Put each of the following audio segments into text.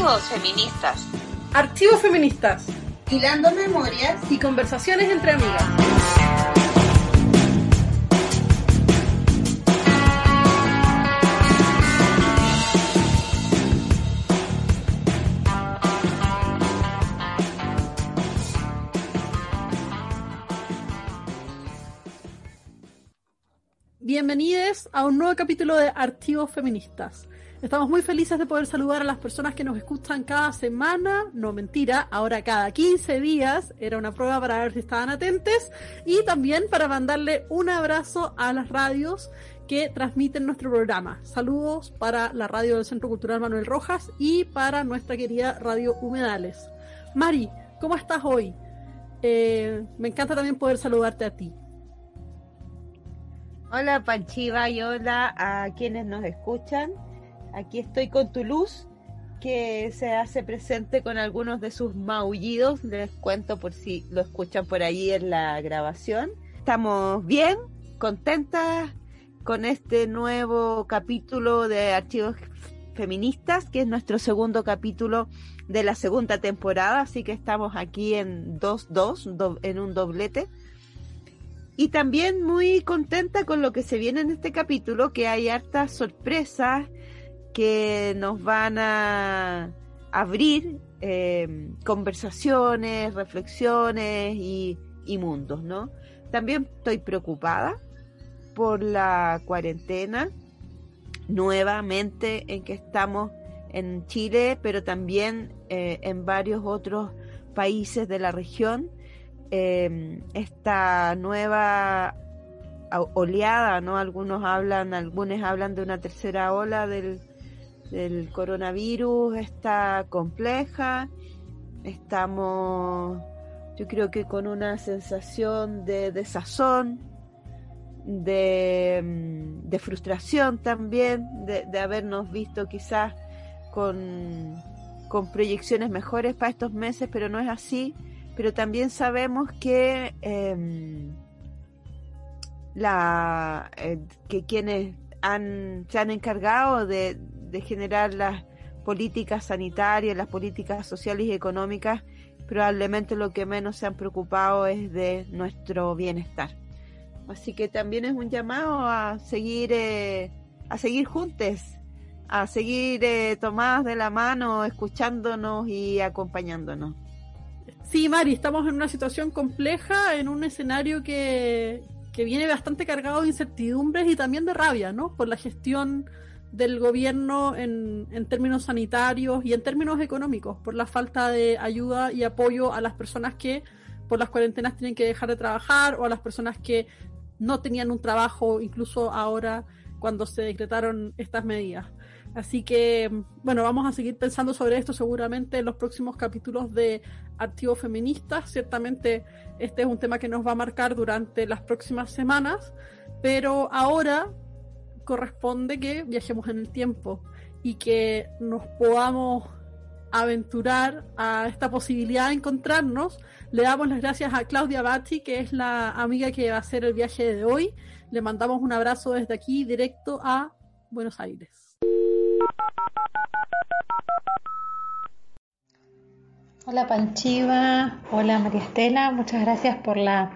Archivos feministas. Archivos feministas. Hilando memorias y conversaciones entre amigas. Bienvenidos a un nuevo capítulo de Archivos Feministas. Estamos muy felices de poder saludar a las personas que nos escuchan cada semana, no mentira, ahora cada 15 días, era una prueba para ver si estaban atentes, y también para mandarle un abrazo a las radios que transmiten nuestro programa. Saludos para la radio del Centro Cultural Manuel Rojas y para nuestra querida Radio Humedales. Mari, ¿cómo estás hoy? Eh, me encanta también poder saludarte a ti. Hola Panchiva y hola a quienes nos escuchan. Aquí estoy con tu luz, que se hace presente con algunos de sus maullidos. Les cuento por si lo escuchan por ahí en la grabación. Estamos bien, contentas con este nuevo capítulo de Archivos Feministas, que es nuestro segundo capítulo de la segunda temporada, así que estamos aquí en 2-2, en un doblete. Y también muy contenta con lo que se viene en este capítulo, que hay hartas sorpresas que nos van a abrir eh, conversaciones, reflexiones y, y mundos, ¿no? También estoy preocupada por la cuarentena nuevamente en que estamos en Chile, pero también eh, en varios otros países de la región. Eh, esta nueva oleada, ¿no? Algunos hablan, algunos hablan de una tercera ola del, del coronavirus está compleja. Estamos, yo creo que con una sensación de desazón, de, mm, de frustración también, de, de, habernos visto quizás con, con proyecciones mejores para estos meses, pero no es así. Pero también sabemos que, eh, la, eh, que quienes han, se han encargado de, de generar las políticas sanitarias, las políticas sociales y económicas, probablemente lo que menos se han preocupado es de nuestro bienestar. Así que también es un llamado a seguir, eh, a seguir juntos, a seguir eh, tomadas de la mano, escuchándonos y acompañándonos. Sí, Mari, estamos en una situación compleja, en un escenario que, que viene bastante cargado de incertidumbres y también de rabia, ¿no? Por la gestión del gobierno en, en, términos sanitarios y en términos económicos, por la falta de ayuda y apoyo a las personas que por las cuarentenas tienen que dejar de trabajar o a las personas que no tenían un trabajo, incluso ahora cuando se decretaron estas medidas. Así que, bueno, vamos a seguir pensando sobre esto seguramente en los próximos capítulos de Archivos Feministas. Ciertamente este es un tema que nos va a marcar durante las próximas semanas, pero ahora corresponde que viajemos en el tiempo y que nos podamos aventurar a esta posibilidad de encontrarnos. Le damos las gracias a Claudia Batti, que es la amiga que va a hacer el viaje de hoy. Le mandamos un abrazo desde aquí directo a Buenos Aires. Hola Panchiva, hola María Estela, muchas gracias por la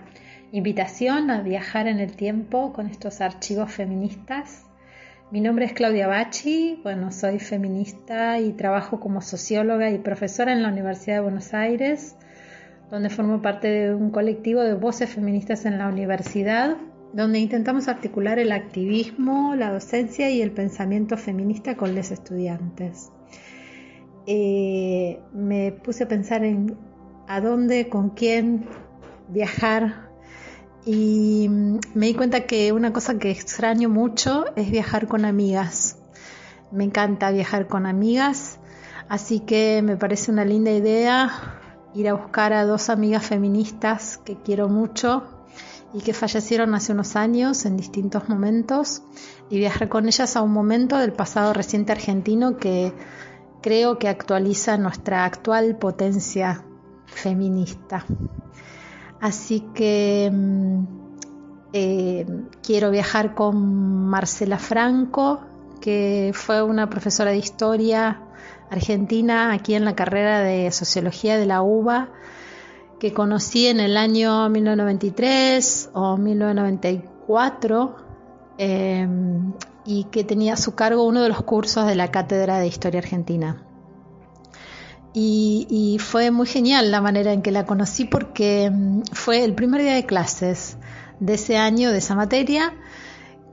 invitación a viajar en el tiempo con estos archivos feministas. Mi nombre es Claudia Bachi, bueno, soy feminista y trabajo como socióloga y profesora en la Universidad de Buenos Aires, donde formo parte de un colectivo de voces feministas en la universidad, donde intentamos articular el activismo, la docencia y el pensamiento feminista con los estudiantes. Eh, me puse a pensar en a dónde, con quién viajar y me di cuenta que una cosa que extraño mucho es viajar con amigas. Me encanta viajar con amigas, así que me parece una linda idea ir a buscar a dos amigas feministas que quiero mucho y que fallecieron hace unos años en distintos momentos y viajar con ellas a un momento del pasado reciente argentino que creo que actualiza nuestra actual potencia feminista. Así que eh, quiero viajar con Marcela Franco, que fue una profesora de historia argentina aquí en la carrera de sociología de la UBA que conocí en el año 1993 o 1994 eh, y que tenía a su cargo uno de los cursos de la Cátedra de Historia Argentina. Y, y, fue muy genial la manera en que la conocí porque mm, fue el primer día de clases de ese año, de esa materia,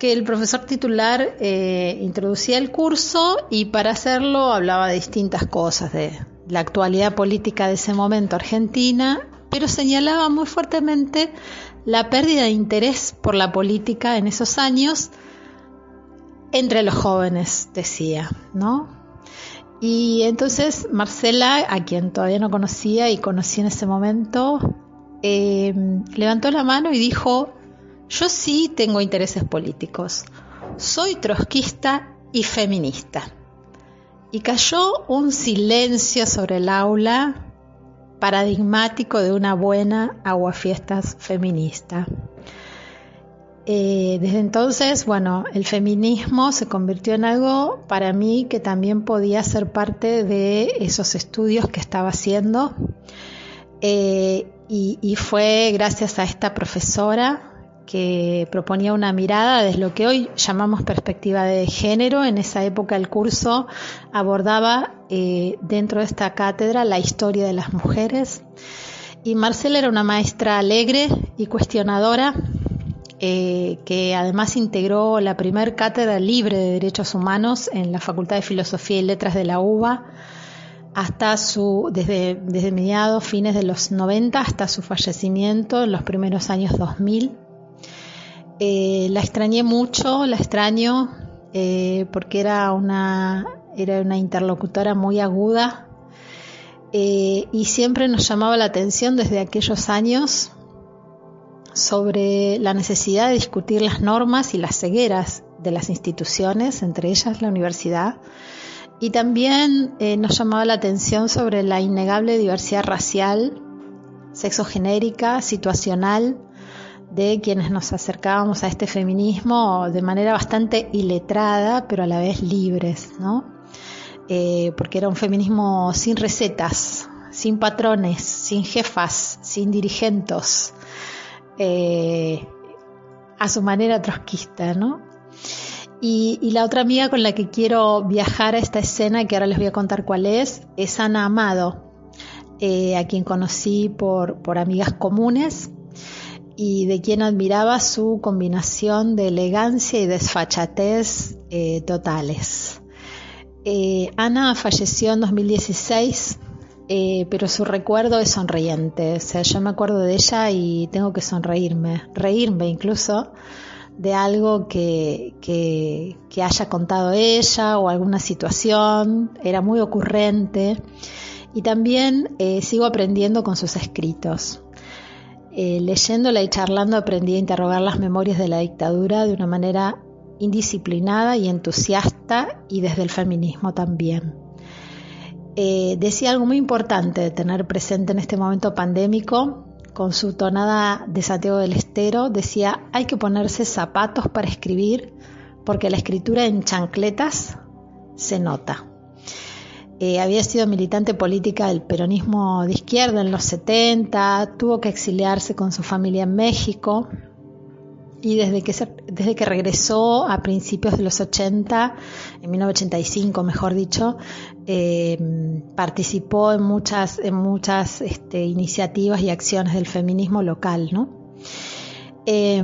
que el profesor titular eh, introducía el curso y para hacerlo hablaba de distintas cosas, de la actualidad política de ese momento argentina, pero señalaba muy fuertemente la pérdida de interés por la política en esos años entre los jóvenes, decía, ¿no? Y entonces Marcela, a quien todavía no conocía y conocí en ese momento, eh, levantó la mano y dijo, yo sí tengo intereses políticos. Soy trotskista y feminista. Y cayó un silencio sobre el aula paradigmático de una buena aguafiestas feminista. Eh, desde entonces, bueno, el feminismo se convirtió en algo para mí que también podía ser parte de esos estudios que estaba haciendo. Eh, y, fue gracias a esta profesora que proponía una mirada desde lo que hoy llamamos perspectiva de género. En esa época el curso abordaba eh, dentro de esta cátedra la historia de las mujeres. Y Marcela era una maestra alegre y cuestionadora eh, que además integró la primer cátedra libre de derechos humanos en la Facultad de Filosofía y Letras de la UBA hasta su, desde, desde mediados, fines de los 90 hasta su fallecimiento en los primeros años 2000. Eh, la extrañé mucho, la extraño, eh, porque era una, era una interlocutora muy aguda y siempre nos llamaba la atención desde aquellos años sobre la necesidad de discutir las normas y las cegueras de las instituciones, entre ellas la universidad, y también nos llamaba la atención sobre la innegable diversidad racial, sexogenérica, situacional, de quienes nos acercábamos a este feminismo de manera bastante iletrada, pero a la vez libres, ¿no? Eh, porque era un feminismo sin recetas, sin patrones, sin jefas, sin dirigentes, eh, a su manera trotskista, ¿no? Y, la otra amiga con la que quiero viajar a esta escena, que ahora les voy a contar cuál es, es Ana Amado, eh, a quien conocí por, por amigas comunes y de quien admiraba su combinación de elegancia y desfachatez eh, totales. Ana falleció en 2016, eh, pero su recuerdo es sonriente. O sea, yo me acuerdo de ella y tengo que sonreírme, reírme incluso de algo que, que, haya contado ella o alguna situación. Era muy ocurrente. Y también sigo aprendiendo con sus escritos. Eh, leyéndola y charlando aprendí a interrogar las memorias de la dictadura de una manera indisciplinada y entusiasta y desde el feminismo también. Eh, decía algo muy importante de tener presente en este momento pandémico, con su tonada de Santiago del Estero, decía, hay que ponerse zapatos para escribir porque la escritura en chancletas se nota. Eh, había sido militante política del peronismo de izquierda en los 70, tuvo que exiliarse con su familia en México y desde que, desde que regresó a principios de los 80, en 1985 mejor dicho, eh, participó en muchas, en muchas este, iniciativas y acciones del feminismo local. ¿no? Eh,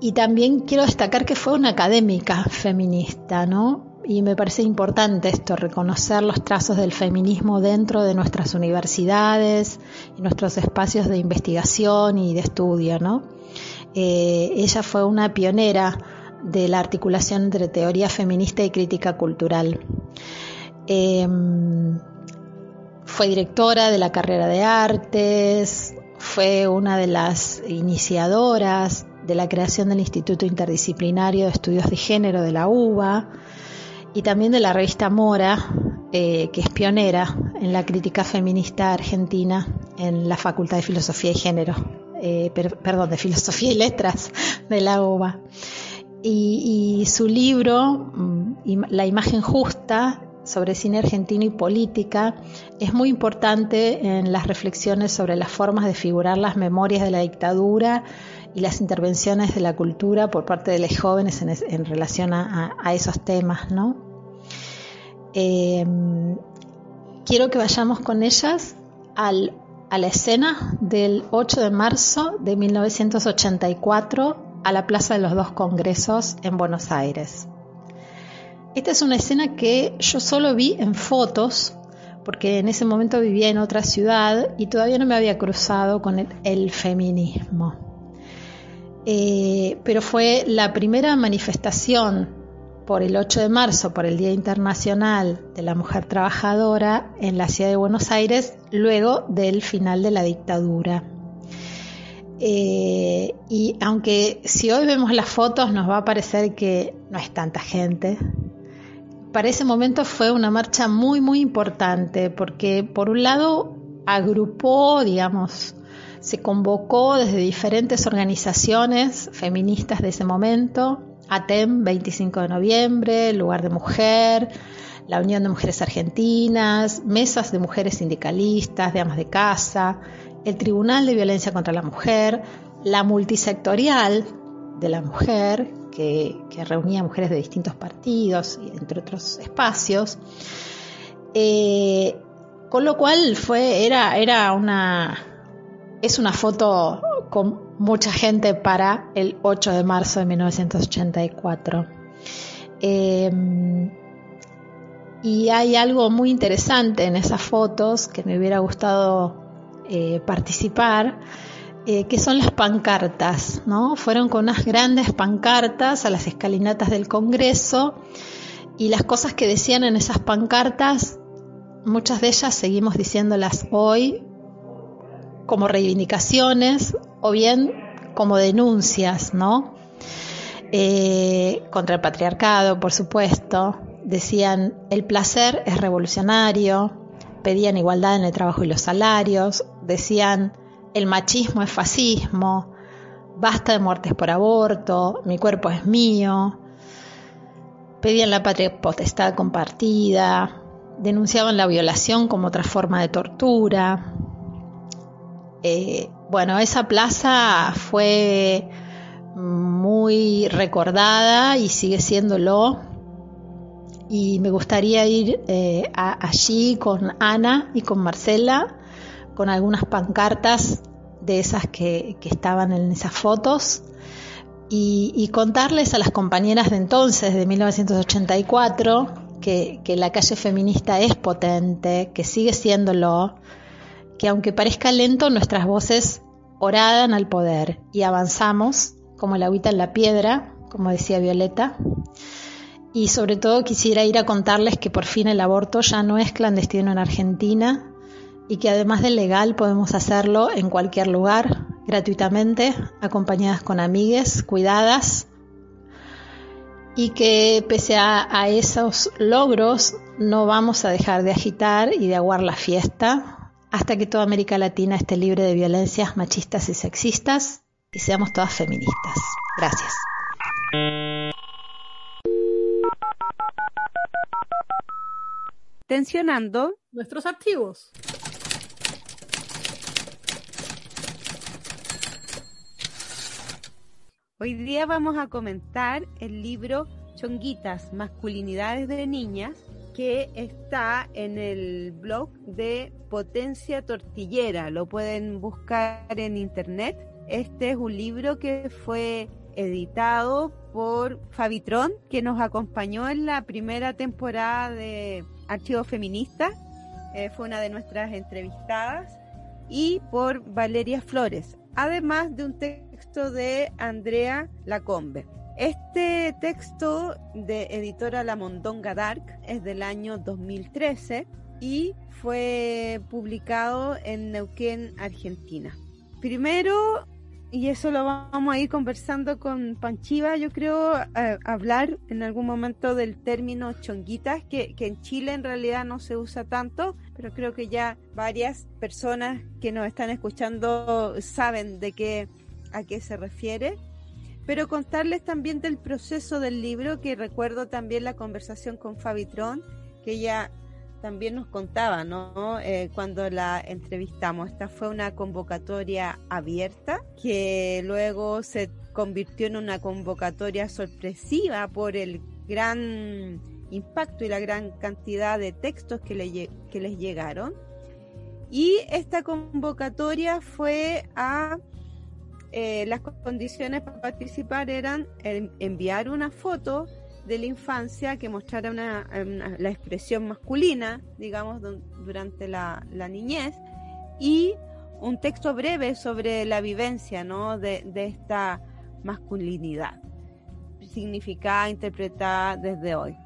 y también quiero destacar que fue una académica feminista, ¿no? y me parece importante esto, reconocer los trazos del feminismo dentro de nuestras universidades y nuestros espacios de investigación y de estudio, ¿no? Eh, ella fue una pionera de la articulación entre teoría feminista y crítica cultural. Em, fue directora de la carrera de artes, fue una de las iniciadoras de la creación del Instituto Interdisciplinario de Estudios de Género de la UBA, y también de la revista Mora, eh, que es pionera en la crítica feminista argentina en la Facultad de Filosofía y Género, eh, perdón, de Filosofía y Letras de la UBA. Y, su libro, mm, La imagen justa, sobre cine argentino y política, es muy importante en las reflexiones sobre las formas de figurar las memorias de la dictadura y las intervenciones de la cultura por parte de los jóvenes en, relación a, esos temas. ¿no? Eh, quiero que vayamos con ellas al, a la escena del 8 de marzo de 1984 a la Plaza de los Dos Congresos en Buenos Aires. Esta es una escena que yo solo vi en fotos, porque en ese momento vivía en otra ciudad y todavía no me había cruzado con el, feminismo. Eh, pero fue la primera manifestación por el 8 de marzo, por el Día Internacional de la Mujer Trabajadora en la ciudad de Buenos Aires, luego del final de la dictadura. Eh, y aunque si hoy vemos las fotos nos va a parecer que no es tanta gente, para ese momento fue una marcha muy, muy importante porque por un lado agrupó, digamos, se convocó desde diferentes organizaciones feministas de ese momento, ATEM 25 de noviembre, Lugar de Mujer, la Unión de Mujeres Argentinas, mesas de mujeres sindicalistas, de amas de casa, el Tribunal de Violencia contra la Mujer, la multisectorial de la mujer, que, reunía mujeres de distintos partidos y entre otros espacios. Eh, con lo cual fue, era, era una, es una foto con mucha gente para el 8 de marzo de 1984. Eh, y hay algo muy interesante en esas fotos que me hubiera gustado eh, participar, eh, que son las pancartas, ¿no? Fueron con unas grandes pancartas a las escalinatas del Congreso y las cosas que decían en esas pancartas, muchas de ellas seguimos diciéndolas hoy como reivindicaciones o bien como denuncias, ¿no? Eh, contra el patriarcado, por supuesto. Decían, el placer es revolucionario, pedían igualdad en el trabajo y los salarios, decían el machismo es fascismo, basta de muertes por aborto, mi cuerpo es mío, pedían la patria potestad compartida, denunciaban la violación como otra forma de tortura. Eh, bueno, esa plaza fue muy recordada y sigue siéndolo. Y me gustaría ir eh, allí con Ana y con Marcela, con algunas pancartas de esas que, estaban en esas fotos. Y, contarles a las compañeras de entonces, de 1984, que, que la calle feminista es potente, que sigue siéndolo, que aunque parezca lento, nuestras voces oradan al poder y avanzamos como el agüita en la piedra, como decía Violeta, y sobre todo quisiera ir a contarles que por fin el aborto ya no es clandestino en Argentina y que además de legal podemos hacerlo en cualquier lugar, gratuitamente, acompañadas con amigues, cuidadas, y que pese a, a, esos logros no vamos a dejar de agitar y de aguar la fiesta hasta que toda América Latina esté libre de violencias machistas y sexistas y seamos todas feministas. Gracias. tensionando nuestros archivos. Hoy día vamos a comentar el libro Chonguitas, Masculinidades de Niñas, que está en el blog de Potencia Tortillera. Lo pueden buscar en internet. Este es un libro que fue editado por Fabitron, que nos acompañó en la primera temporada de Archivo Feminista, eh, fue una de nuestras entrevistadas, y por Valeria Flores, además de un texto de Andrea Lacombe. Este texto de editora La Mondonga Dark es del año 2013 y fue publicado en Neuquén, Argentina. Primero y eso lo vamos a ir conversando con Panchiva, yo creo, hablar en algún momento del término chonguitas, que, que, en Chile en realidad no se usa tanto, pero creo que ya varias personas que nos están escuchando saben de qué, a qué se refiere. Pero contarles también del proceso del libro, que recuerdo también la conversación con Fabitron, que ella también nos contaba, ¿no? Eh, cuando la entrevistamos, esta fue una convocatoria abierta que luego se convirtió en una convocatoria sorpresiva por el gran impacto y la gran cantidad de textos que, le, que les llegaron. Y esta convocatoria fue a eh, las condiciones para participar eran enviar una foto de la infancia que mostrara una, la expresión masculina, digamos, durante la, niñez, y un texto breve sobre la vivencia ¿no? de, de esta masculinidad, significada, interpretada desde hoy.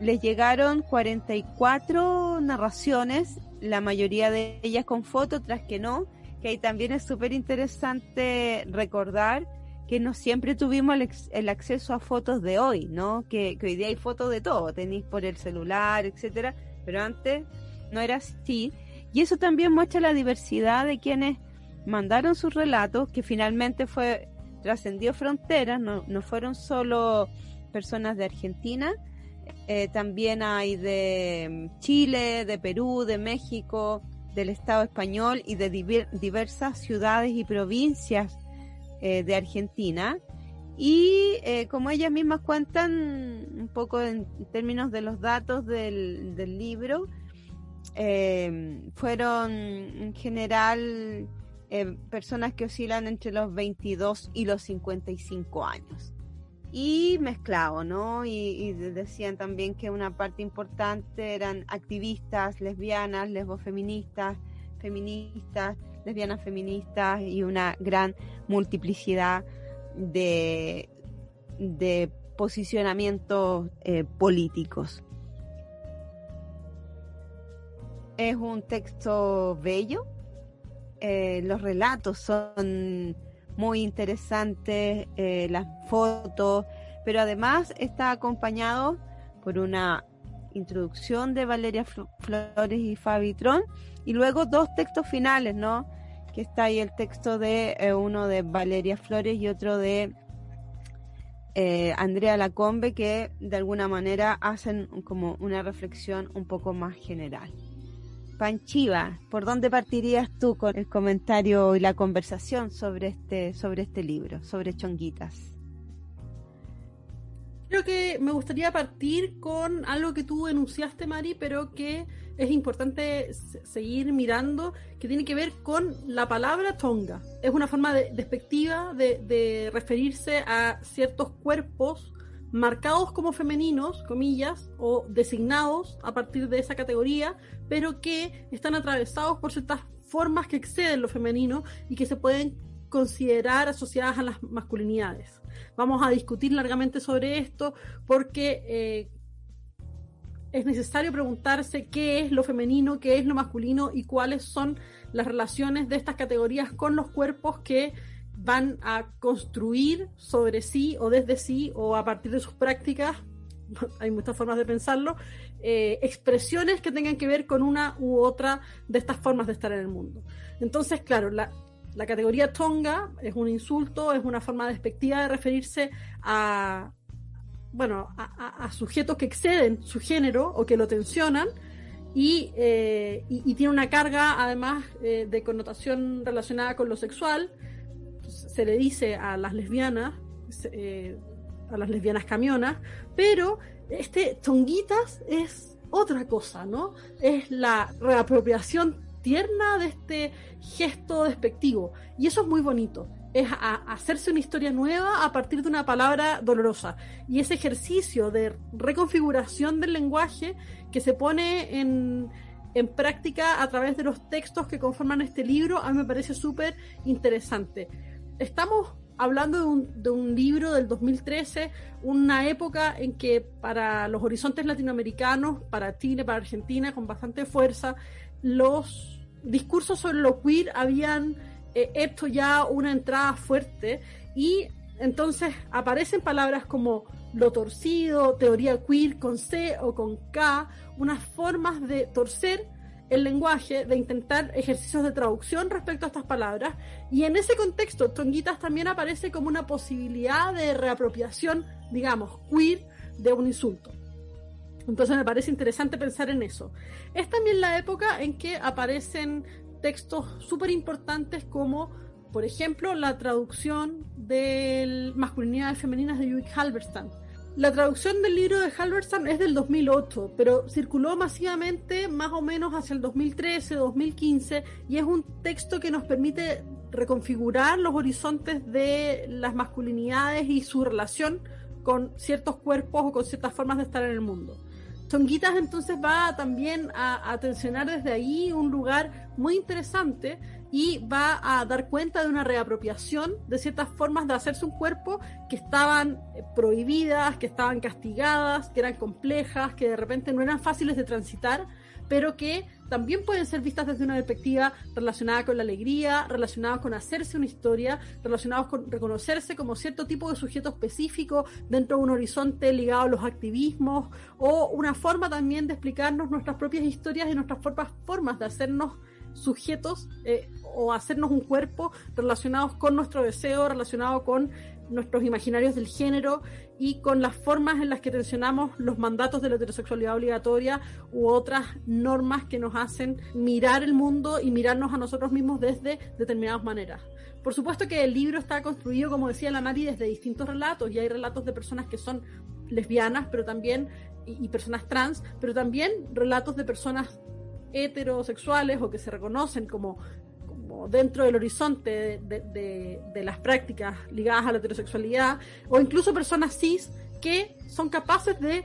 Les llegaron 44 narraciones, la mayoría de ellas con fotos, tras que no, que también es súper interesante recordar que no siempre tuvimos el, acceso a fotos de hoy, ¿no? Que, hoy día hay fotos de todo, tenéis por el celular, etcétera, pero antes no era así. Y eso también muestra la diversidad de quienes mandaron sus relatos, que finalmente fue trascendió fronteras, no, fueron solo personas de Argentina, eh, también hay de Chile, de Perú, de México, del Estado español y de diversas ciudades y provincias eh, de Argentina. Y eh, como ellas mismas cuentan un poco en términos de los datos del, libro, eh, fueron en general personas que oscilan entre los 22 y los 55 años. Y mezclado, ¿no? Y, decían también que una parte importante eran activistas, lesbianas, lesbofeministas, feministas, lesbianas feministas y una gran multiplicidad de, de posicionamientos eh, políticos. Es un texto bello, eh, los relatos son muy interesantes, eh, las fotos, pero además está acompañado por una introducción de Valeria Flores y Fabi Tron y luego dos textos finales, ¿no? Que está ahí el texto de eh, uno de Valeria Flores y otro de eh, Andrea Lacombe, que de alguna manera hacen como una reflexión un poco más general. Panchiva, ¿por dónde partirías tú con el comentario y la conversación sobre este, sobre este libro, sobre Chonguitas? Creo que me gustaría partir con algo que tú enunciaste, Mari, pero que es importante seguir mirando, que tiene que ver con la palabra tonga. Es una forma despectiva de, referirse a ciertos cuerpos marcados como femeninos, comillas, o designados a partir de esa categoría, pero que están atravesados por ciertas formas que exceden lo femenino y que se pueden considerar asociadas a las masculinidades. Vamos a discutir largamente sobre esto porque eh, es necesario preguntarse qué es lo femenino, qué es lo masculino y cuáles son las relaciones de estas categorías con los cuerpos que van a construir sobre sí o desde sí o a partir de sus prácticas, hay muchas formas de pensarlo, eh, expresiones que tengan que ver con una u otra de estas formas de estar en el mundo. Entonces, claro, la, categoría tonga es un insulto, es una forma despectiva de referirse a, bueno, a, sujetos que exceden su género o que lo tensionan y, eh, tiene una carga además eh, de connotación relacionada con lo sexual. Se le dice a las lesbianas, eh, a las lesbianas camionas, pero este tonguitas es otra cosa, ¿no? Es la reapropiación tierna de este gesto despectivo. Y eso es muy bonito. Es hacerse una historia nueva a partir de una palabra dolorosa. Y ese ejercicio de reconfiguración del lenguaje que se pone en, en práctica a través de los textos que conforman este libro, a mí me parece súper interesante. Estamos hablando de un, libro del 2013, una época en que para los horizontes latinoamericanos, para Chile, para Argentina, con bastante fuerza, los discursos sobre lo queer habían eh, hecho ya una entrada fuerte y entonces aparecen palabras como lo torcido, teoría queer con C o con K, unas formas de torcer el lenguaje, de intentar ejercicios de traducción respecto a estas palabras. Y en ese contexto, Tonguitas también aparece como una posibilidad de reapropiación, digamos, queer de un insulto. Entonces me parece interesante pensar en eso. Es también la época en que aparecen textos súper importantes como, por ejemplo, la traducción de Masculinidades Femeninas de Judith Halberstam. La traducción del libro de Halberstam es del 2008, pero circuló masivamente más o menos hacia el 2013, 2015, y es un texto que nos permite reconfigurar los horizontes de las masculinidades y su relación con ciertos cuerpos o con ciertas formas de estar en el mundo. Tonguitas entonces va también a, a tensionar desde ahí un lugar muy interesante y va a dar cuenta de una reapropiación de ciertas formas de hacerse un cuerpo que estaban eh, prohibidas, que estaban castigadas, que eran complejas, que de repente no eran fáciles de transitar, pero que también pueden ser vistas desde una perspectiva relacionada con la alegría, relacionada con hacerse una historia, relacionados con reconocerse como cierto tipo de sujeto específico dentro de un horizonte ligado a los activismos, o una forma también de explicarnos nuestras propias historias y nuestras propias formas de hacernos sujetos eh, o hacernos un cuerpo relacionados con nuestro deseo, relacionado con nuestros imaginarios del género y con las formas en las que tensionamos los mandatos de la heterosexualidad obligatoria u otras normas que nos hacen mirar el mundo y mirarnos a nosotros mismos desde determinadas maneras. Por supuesto que el libro está construido, como decía la Mari, desde distintos relatos y hay relatos de personas que son lesbianas, pero también y, personas trans, pero también relatos de personas heterosexuales o que se reconocen como, como dentro del horizonte de, las prácticas ligadas a la heterosexualidad, o incluso personas cis que son capaces de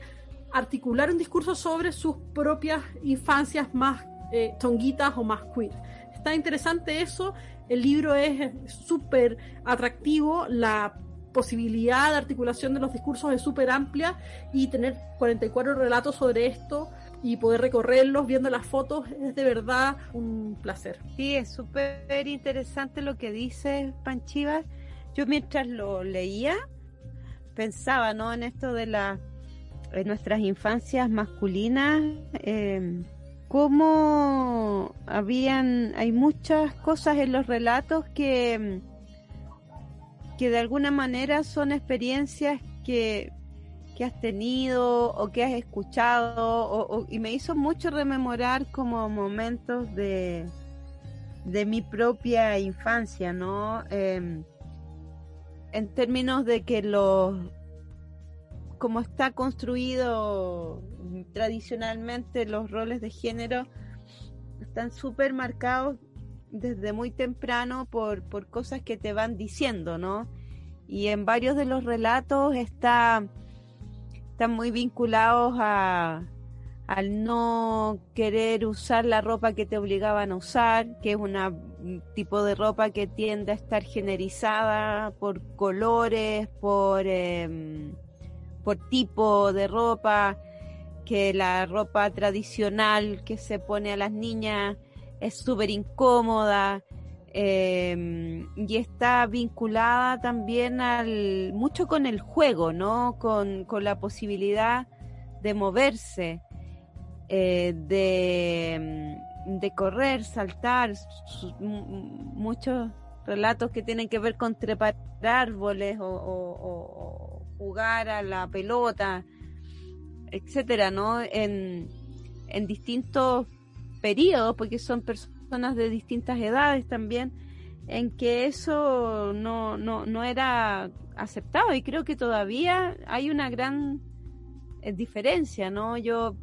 articular un discurso sobre sus propias infancias más eh, o más queer. Está interesante eso, el libro es súper atractivo, la posibilidad de articulación de los discursos es súper amplia y tener 44 relatos sobre esto y poder recorrerlos viendo las fotos es de verdad un placer. Sí, es súper interesante lo que dice Panchivas. Yo mientras lo leía pensaba ¿no? en esto de la, nuestras infancias masculinas, eh, cómo habían, hay muchas cosas en los relatos que, que de alguna manera son experiencias que has tenido o que has escuchado y me hizo mucho rememorar como momentos de, de mi propia infancia, ¿no? Em, en términos de que los como está construido tradicionalmente los roles de género están súper marcados desde muy temprano por, por cosas que te van diciendo, ¿no? Y en varios de los relatos está están muy vinculados a, al no querer usar la ropa que te obligaban a usar, que es un tipo de ropa que tiende a estar generizada por colores, por, em, por tipo de ropa, que la ropa tradicional que se pone a las niñas es súper incómoda, eh, y está vinculada también al mucho con el juego, ¿no? Con, la posibilidad de moverse, eh, de, de, correr, saltar, muchos relatos que tienen que ver con trepar árboles o, jugar a la pelota, etcétera, ¿no? En, en distintos periodos, porque son personas personas de distintas edades también, en que eso no, no, no era aceptado y creo que todavía hay una gran eh, diferencia, ¿no? Yo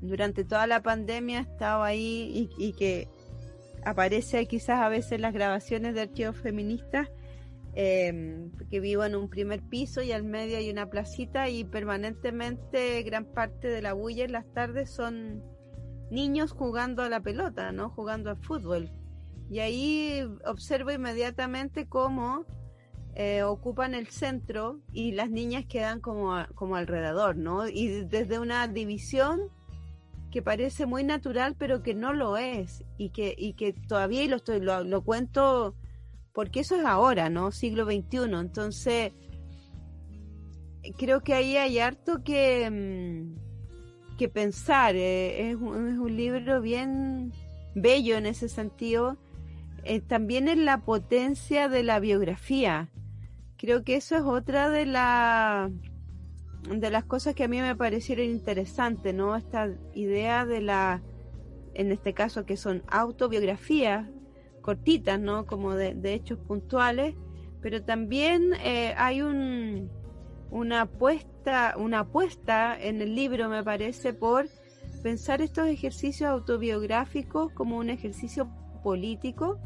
durante toda la pandemia he estado ahí y, que aparece quizás a veces las grabaciones de archivos feministas, eh, que vivo en un primer piso y al medio hay una placita y permanentemente gran parte de la bulla en las tardes son niños jugando a la pelota, ¿no? Jugando al fútbol. Y ahí observo inmediatamente cómo eh, ocupan el centro y las niñas quedan como, como alrededor, ¿no? Y desde una división que parece muy natural, pero que no lo es. Y que, y que todavía, lo, estoy, lo, lo cuento porque eso es ahora, ¿no? Siglo XXI. Entonces, creo que ahí hay harto que mm, que pensar. Eh, es, un, es, un, libro bien bello en ese sentido. Eh, también en la potencia de la biografía. Creo que eso es otra de la de las cosas que a mí me parecieron interesantes, ¿no? Esta idea de la, en este caso que son autobiografías cortitas, ¿no? Como de, hechos puntuales, pero también eh, hay un, una apuesta, una apuesta en el libro, me parece, por pensar estos ejercicios autobiográficos como un ejercicio político,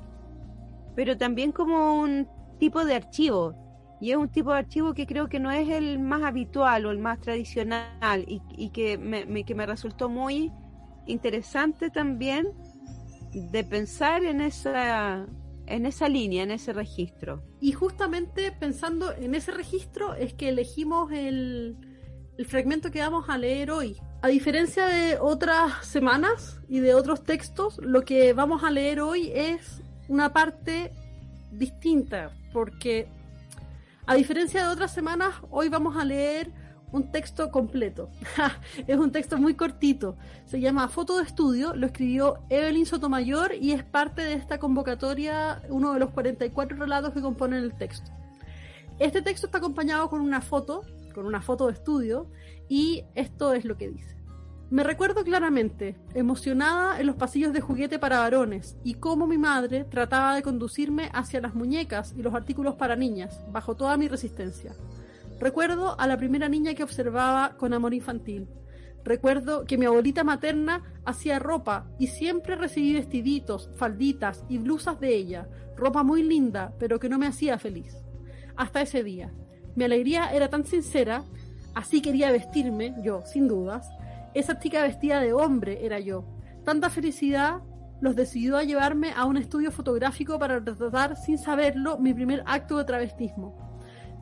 pero también como un tipo de archivo. Y es un tipo de archivo que creo que no es el más habitual o el más tradicional y, que, me, que me resultó muy interesante también de pensar en esa, en esa línea, en ese registro. Y justamente pensando en ese registro es que elegimos el, el fragmento que vamos a leer hoy, a diferencia de otras semanas y de otros textos, lo que vamos a leer hoy es una parte distinta, porque a diferencia de otras semanas, hoy vamos a leer un texto completo. es un texto muy cortito. Se llama Foto de Estudio, lo escribió Evelyn Sotomayor y es parte de esta convocatoria, uno de los 44 relatos que componen el texto. Este texto está acompañado con una foto, con una foto de estudio, y esto es lo que dice. Me recuerdo claramente, emocionada en los pasillos de juguete para varones, y cómo mi madre trataba de conducirme hacia las muñecas y los artículos para niñas, bajo toda mi resistencia. Recuerdo a la primera niña que observaba con amor infantil. Recuerdo que mi abuelita materna hacía ropa y siempre recibí vestiditos, falditas y blusas de ella, ropa muy linda, pero que no me hacía feliz. Hasta ese día. Mi alegría era tan sincera Así quería vestirme, yo, sin dudas. Esa chica vestida de hombre era yo. Tanta felicidad los decidió a llevarme a un estudio fotográfico para retratar, sin saberlo, mi primer acto de travestismo.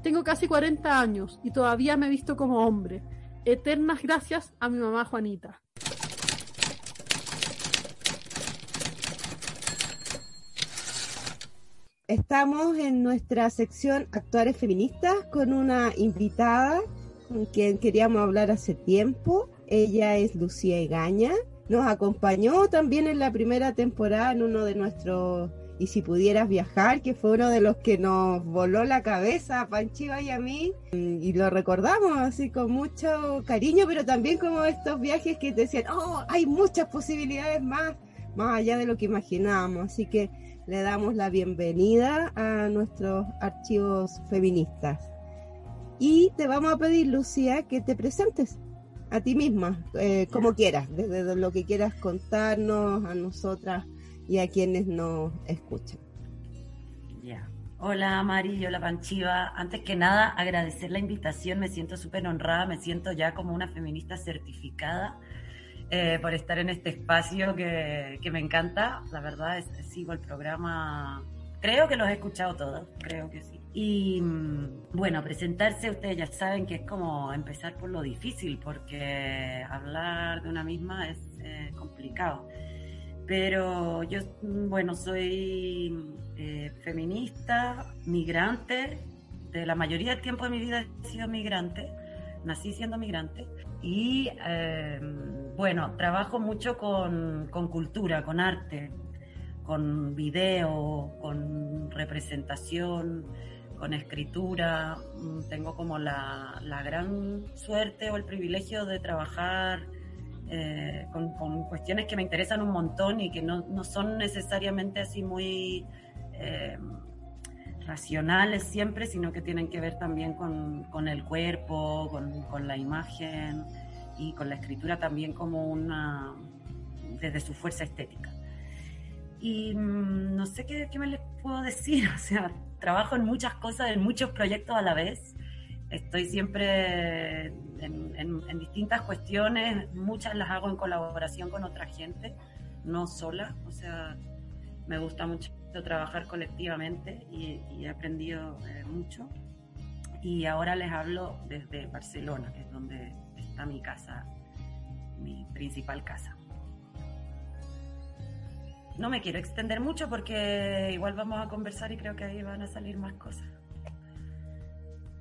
Tengo casi 40 años y todavía me he visto como hombre. Eternas gracias a mi mamá Juanita. Estamos en nuestra sección Actuales Feministas con una invitada con quien queríamos hablar hace tiempo. Ella es Lucía Egaña. Nos acompañó también en la primera temporada en uno de nuestros y si pudieras viajar, que fue uno de los que nos voló la cabeza a Panchiva y a mí, y lo recordamos así con mucho cariño, pero también como estos viajes que te decían, oh, hay muchas posibilidades más, más allá de lo que imaginábamos, así que le damos la bienvenida a nuestros archivos feministas. Y te vamos a pedir, Lucía, que te presentes a ti misma, eh, como quieras, desde lo que quieras contarnos a nosotras y a quienes nos escuchan. Ya. Hola Mari, hola Panchiva. Antes que nada, agradecer la invitación, me siento súper honrada, me siento ya como una feminista certificada eh, por estar en este espacio que, que me encanta. La verdad, es, sigo el programa, creo que los he escuchado todos, creo que sí. Y mm, bueno, presentarse, ustedes ya saben que es como empezar por lo difícil, porque hablar de una misma es eh, complicado. Pero yo, mm, bueno, soy eh, feminista, migrante, de la mayoría del tiempo de mi vida he sido migrante, nací siendo migrante, y eh, bueno, trabajo mucho con, con cultura, con arte, con video, con representación con escritura. Mm, tengo como la, gran suerte o el privilegio de trabajar eh, con, cuestiones que me interesan un montón y que no, son necesariamente así muy eh, racionales siempre, sino que tienen que ver también con, el cuerpo, con, la imagen y con la escritura también como una, desde su fuerza estética. Y mm, no sé qué, qué me les puedo decir, o sea, trabajo en muchas cosas, en muchos proyectos a la vez. Estoy siempre en, distintas cuestiones, muchas las hago en colaboración con otra gente, no sola. O sea, me gusta mucho trabajar colectivamente y, he aprendido eh, mucho. Y ahora les hablo desde Barcelona, que es donde está mi casa, mi principal casa no me quiero extender mucho porque igual vamos a conversar y creo que ahí van a salir más cosas.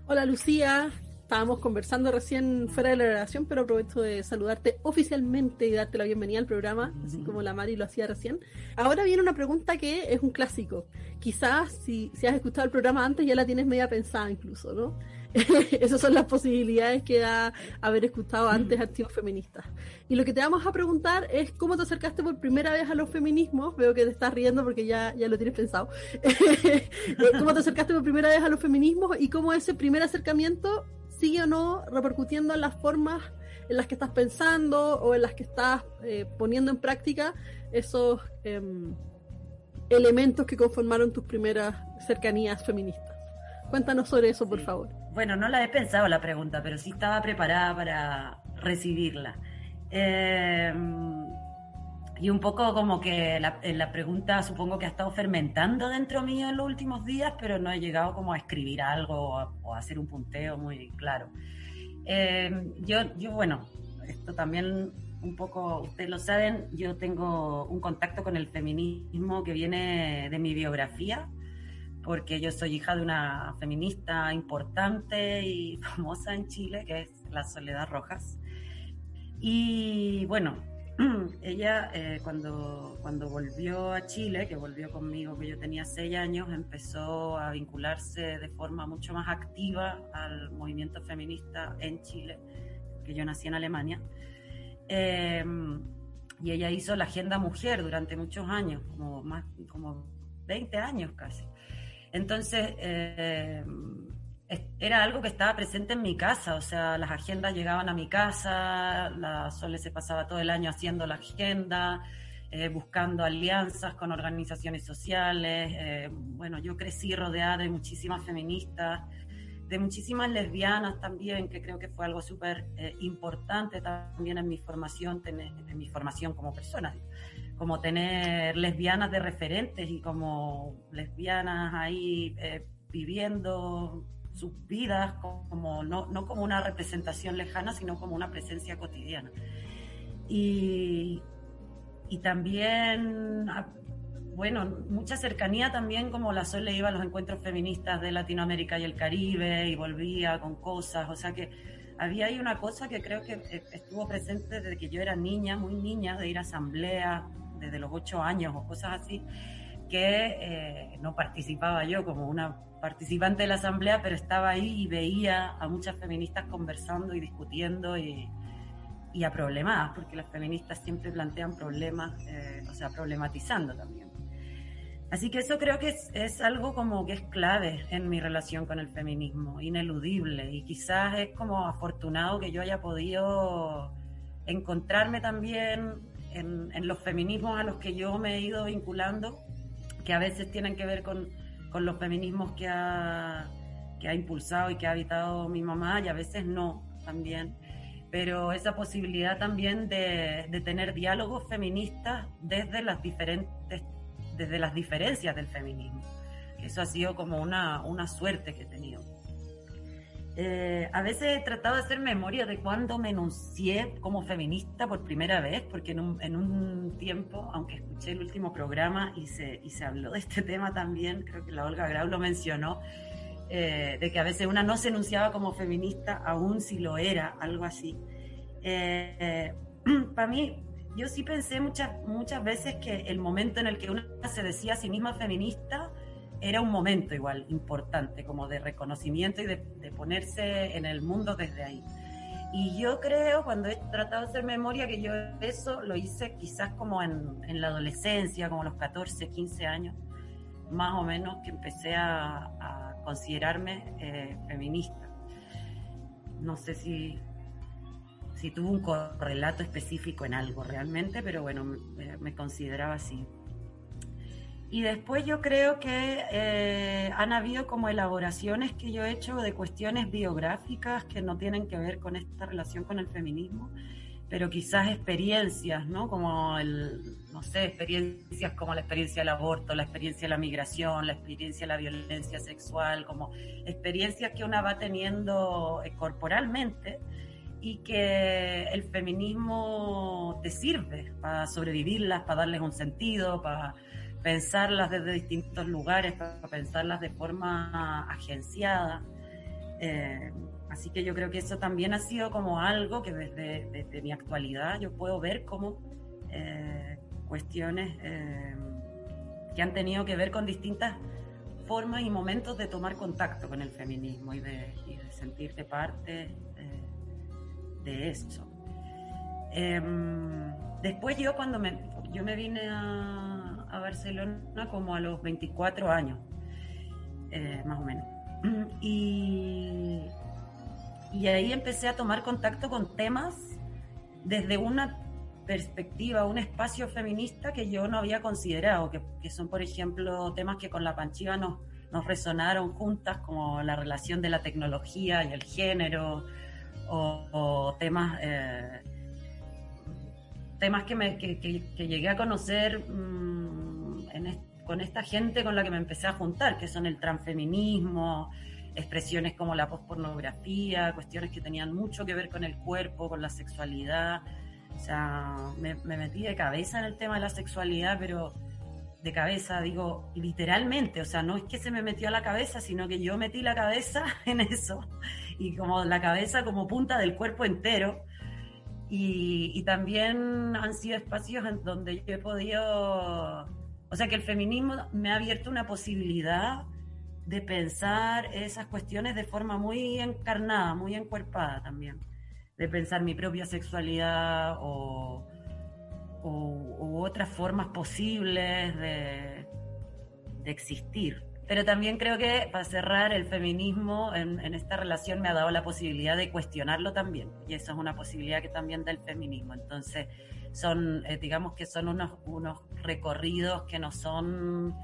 Hola Lucía, estábamos conversando recién fuera de la relación, pero aprovecho de saludarte oficialmente y darte la bienvenida al programa, así como la Mari lo hacía recién. Ahora viene una pregunta que es un clásico. Quizás si, si has escuchado el programa antes ya la tienes media pensada incluso, ¿no? Esas son las posibilidades que da haber escuchado antes activos feministas. Y lo que te vamos a preguntar es cómo te acercaste por primera vez a los feminismos. Veo que te estás riendo porque ya, ya lo tienes pensado. ¿Cómo te acercaste por primera vez a los feminismos y cómo ese primer acercamiento sigue o no repercutiendo en las formas en las que estás pensando o en las que estás eh, poniendo en práctica esos em, elementos que conformaron tus primeras cercanías feministas. Cuéntanos sobre eso, por favor. Bueno, no la he pensado la pregunta, pero sí estaba preparada para recibirla. Em, y un poco como que la, pregunta supongo que ha estado fermentando dentro mío en los últimos días, pero no he llegado como a escribir algo o a, hacer un punteo muy claro. Eh, yo, yo, bueno, esto también un poco, ustedes lo saben, yo tengo un contacto con el feminismo que viene de mi biografía, porque yo soy hija de una feminista importante y famosa en Chile, que es la Soledad Rojas. Y bueno, ella eh, cuando, cuando volvió a Chile, que volvió conmigo, que yo tenía seis años, empezó a vincularse de forma mucho más activa al movimiento feminista en Chile, que yo nací en Alemania. Em, y ella hizo la Agenda Mujer durante muchos años, como, más, como 20 años casi. Entonces, eh, era algo que estaba presente en mi casa, o sea, las agendas llegaban a mi casa, la Sole se pasaba todo el año haciendo la agenda, eh, buscando alianzas con organizaciones sociales. Eh, bueno, yo crecí rodeada de muchísimas feministas, de muchísimas lesbianas también, que creo que fue algo súper importante también en mi formación, en mi formación como persona, como tener lesbianas de referentes y como lesbianas ahí viviendo sus vidas como, no, no, como una representación lejana, sino como una presencia cotidiana. Y, y también, ah, bueno, mucha cercanía también, como la Sol le iba a los encuentros feministas de Latinoamérica y el Caribe y volvía con cosas, o sea que había ahí una cosa que creo que eh, estuvo presente desde que yo era niña, muy niña, de ir a asamblea desde los ocho años o cosas así, que eh, no participaba yo como una participante de la asamblea, pero estaba ahí y veía a muchas feministas conversando y discutiendo y, y a problemadas, porque las feministas siempre plantean problemas, eh, o sea, problematizando también. Así que eso creo que es, es, algo como que es clave en mi relación con el feminismo, ineludible, y quizás es como afortunado que yo haya podido encontrarme también en, en los feminismos a los que yo me he ido vinculando, que a veces tienen que ver con con los feminismos que ha, que ha impulsado y que ha habitado mi mamá y a veces no también. Pero esa posibilidad también de, de tener diálogos feministas desde las diferentes, desde las diferencias del feminismo. Eso ha sido como una, una suerte que he tenido. Eh, a veces he tratado de hacer memoria de cuando me enuncié como feminista por primera vez, porque en un, en un tiempo, aunque escuché el último programa y se, y se habló de este tema también, creo que la Olga Grau lo mencionó, eh, de que a veces una no se enunciaba como feminista, aún si lo era, algo así. Eh, para mí, yo sí pensé muchas, muchas veces que el momento en el que una se decía a sí misma feminista, era un momento igual importante, como de reconocimiento y de, ponerse en el mundo desde ahí. Y yo creo, cuando he tratado de hacer memoria, que yo eso lo hice quizás como en, en la adolescencia, como los 14, 15 años, más o menos, que empecé a, a considerarme eh, feminista. No sé si, si tuvo un correlato específico en algo realmente, pero bueno, me, me consideraba así. Y después yo creo que eh, han habido como elaboraciones que yo he hecho de cuestiones biográficas que no tienen que ver con esta relación con el feminismo, pero quizás experiencias, ¿no? Como el, no sé, experiencias como la experiencia del aborto, la experiencia de la migración, la experiencia de la violencia sexual, como experiencias que una va teniendo eh, corporalmente y que el feminismo te sirve para sobrevivirlas, para darles un sentido, para pensarlas desde distintos lugares, para pensarlas de forma agenciada. Eh, así que yo creo que eso también ha sido como algo que desde, desde mi actualidad yo puedo ver como eh, cuestiones eh, que han tenido que ver con distintas formas y momentos de tomar contacto con el feminismo y de, y de sentirte parte eh, de eso. Em, después yo cuando me, yo me vine a, a Barcelona como a los 24 años, eh, más o menos. Y, y ahí empecé a tomar contacto con temas desde una perspectiva, un espacio feminista que yo no había considerado, que, que son, por ejemplo, temas que con la Panchiva nos, resonaron juntas, como la relación de la tecnología y el género, o, o temas, eh, temas que, me, que, que, que, llegué a conocer mmm, en est con esta gente con la que me empecé a juntar, que son el transfeminismo, expresiones como la pospornografía, cuestiones que tenían mucho que ver con el cuerpo, con la sexualidad. O sea, me, me, metí de cabeza en el tema de la sexualidad, pero de cabeza, digo, literalmente, o sea, no es que se me metió a la cabeza, sino que yo metí la cabeza en eso, y como la cabeza como punta del cuerpo entero. Y, también han sido espacios en donde yo he podido, o sea, que el feminismo me ha abierto una posibilidad de pensar esas cuestiones de forma muy encarnada, muy encuerpada también, de pensar mi propia sexualidad o, u otras formas posibles de, existir. Pero también creo que, para cerrar, el feminismo en, en, esta relación me ha dado la posibilidad de cuestionarlo también. Y eso es una posibilidad que también da el feminismo. Entonces, son, eh, digamos que son unos, unos recorridos que no son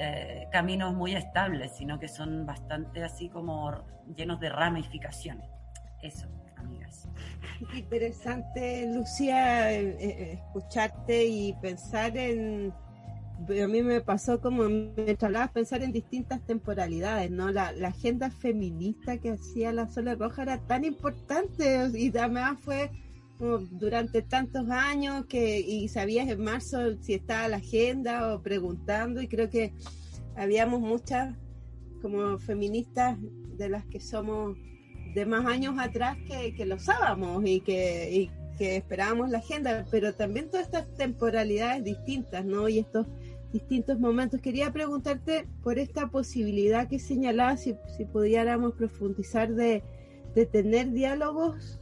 eh, caminos muy estables, sino que son bastante así como llenos de ramificaciones. Eso, amigas. Interesante, Lucía, eh, eh, escucharte y pensar en... A mí me pasó como me hablabas pensar en distintas temporalidades, ¿no? La, la agenda feminista que hacía la Sola Roja era tan importante y además fue durante tantos años que y sabías en marzo si estaba la agenda o preguntando y creo que habíamos muchas como feministas de las que somos de más años atrás que, que lo usábamos y que, y que esperábamos la agenda, pero también todas estas temporalidades distintas, ¿no? Y estos distintos momentos. Quería preguntarte por esta posibilidad que señalabas, si, si pudiéramos profundizar de, de tener diálogos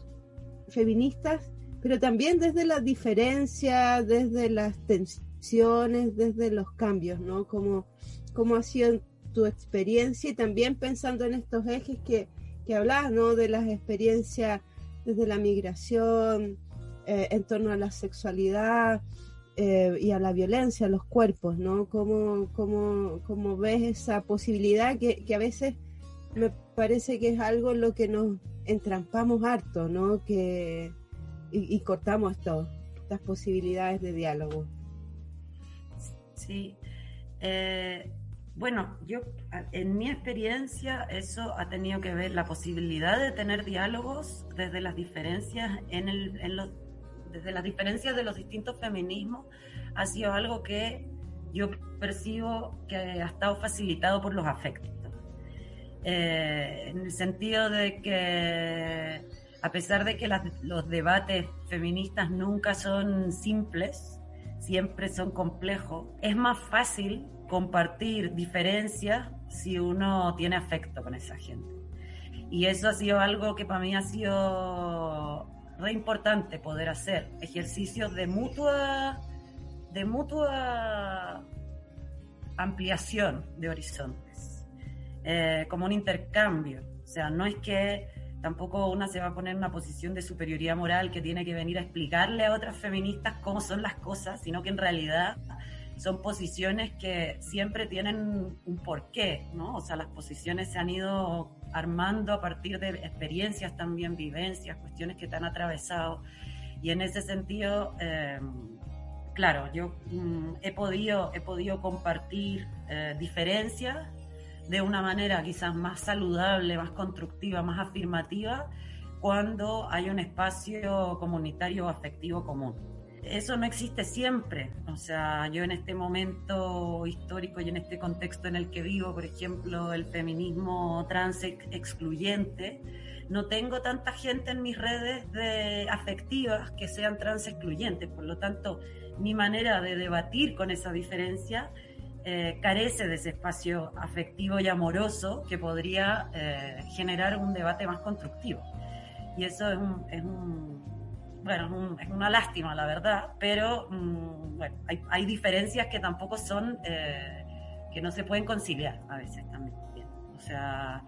feministas, pero también desde la diferencia, desde las tensiones, desde los cambios, ¿no? Como, cómo ha sido tu experiencia y también pensando en estos ejes que, que hablabas, ¿no? De las experiencias desde la migración, eh, en torno a la sexualidad eh, y a la violencia, a los cuerpos, ¿no? ¿Cómo, cómo, cómo ves esa posibilidad que, que a veces me parece que es algo en lo que nos entrampamos harto, ¿no? Que, y, cortamos esto, estas posibilidades de diálogo. Sí. Eh, bueno, yo en mi experiencia eso ha tenido que ver la posibilidad de tener diálogos desde las diferencias en, el, en los, desde las diferencias de los distintos feminismos ha sido algo que yo percibo que ha estado facilitado por los afectos. Eh, en el sentido de que a pesar de que las, los debates feministas nunca son simples, siempre son complejos, es más fácil compartir diferencias si uno tiene afecto con esa gente. Y eso ha sido algo que para mí ha sido re importante poder hacer, ejercicios de mutua, de mutua ampliación de horizontes, eh, como un intercambio. O sea, no es que tampoco una se va a poner en una posición de superioridad moral que tiene que venir a explicarle a otras feministas cómo son las cosas, sino que en realidad son posiciones que siempre tienen un porqué, ¿no? O sea, las posiciones se han ido armando a partir de experiencias también, vivencias, cuestiones que te han atravesado. Y en ese sentido, eh, claro, yo mm, he, podido, he podido compartir eh, diferencias de una manera quizás más saludable, más constructiva, más afirmativa, cuando hay un espacio comunitario afectivo común. Eso no existe siempre, o sea, yo en este momento histórico y en este contexto en el que vivo, por ejemplo, el feminismo trans excluyente, no tengo tanta gente en mis redes de afectivas que sean trans excluyentes, por lo tanto, mi manera de debatir con esa diferencia eh, carece de ese espacio afectivo y amoroso que podría eh, generar un debate más constructivo. Y eso es, es, bueno, es, una lástima, la verdad, pero mm, bueno, hay, hay, diferencias que tampoco son, eh, que no se pueden conciliar a veces también. O sea,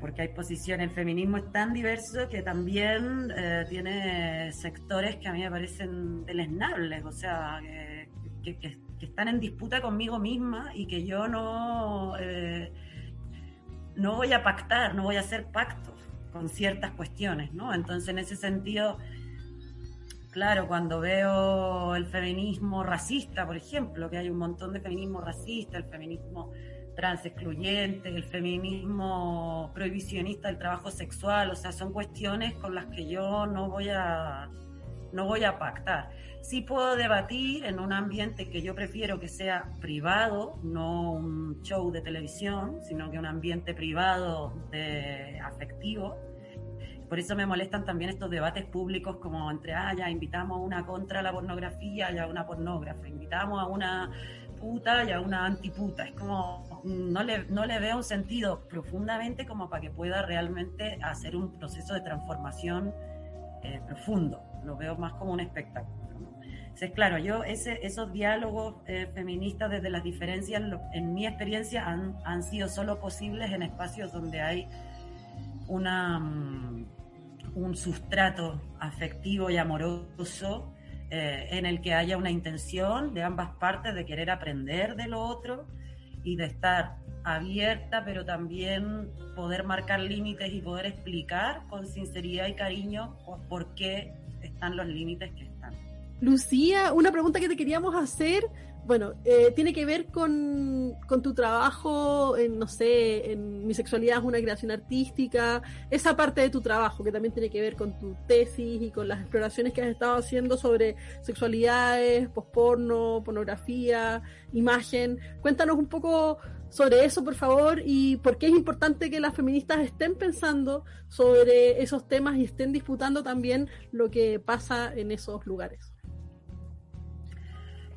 porque hay posiciones, el feminismo es tan diverso que también tiene sectores que a mí me parecen deleznables, o sea, que, que, que están en disputa conmigo misma y que yo no, eh, no voy a pactar, no voy a hacer pactos con ciertas cuestiones, ¿no? Entonces, en ese sentido, claro, cuando veo el feminismo racista, por ejemplo, que hay un montón de feminismo racista, el feminismo trans excluyente, el feminismo prohibicionista del trabajo sexual, o sea, son cuestiones con las que yo no voy a no voy a pactar sí puedo debatir en un ambiente que yo prefiero que sea privado, no un show de televisión, sino que un ambiente privado de afectivo. Por eso me molestan también estos debates públicos como entre, ah, ya invitamos a una contra la pornografía y a una pornógrafa, invitamos a una puta y a una antiputa. Es como, no le, no le veo un sentido profundamente como para que pueda realmente hacer un proceso de transformación eh, profundo. Lo veo más como un espectáculo. Entonces, claro, yo ese, esos diálogos eh, feministas desde las diferencias, en mi experiencia, han, han, sido solo posibles en espacios donde hay una, mm, un sustrato afectivo y amoroso eh, en el que haya una intención de ambas partes de querer aprender de lo otro y de estar abierta, pero también poder marcar límites y poder explicar con sinceridad y cariño por qué están los límites que Lucía, una pregunta que te queríamos hacer, bueno, eh, tiene que ver con, tu trabajo en, no sé, en mi sexualidad es una creación artística, esa parte de tu trabajo que también tiene que ver con tu tesis y con las exploraciones que has estado haciendo sobre sexualidades, posporno, pornografía, imagen. Cuéntanos un poco sobre eso, por favor, y por qué es importante que las feministas estén pensando sobre esos temas y estén disputando también lo que pasa en esos lugares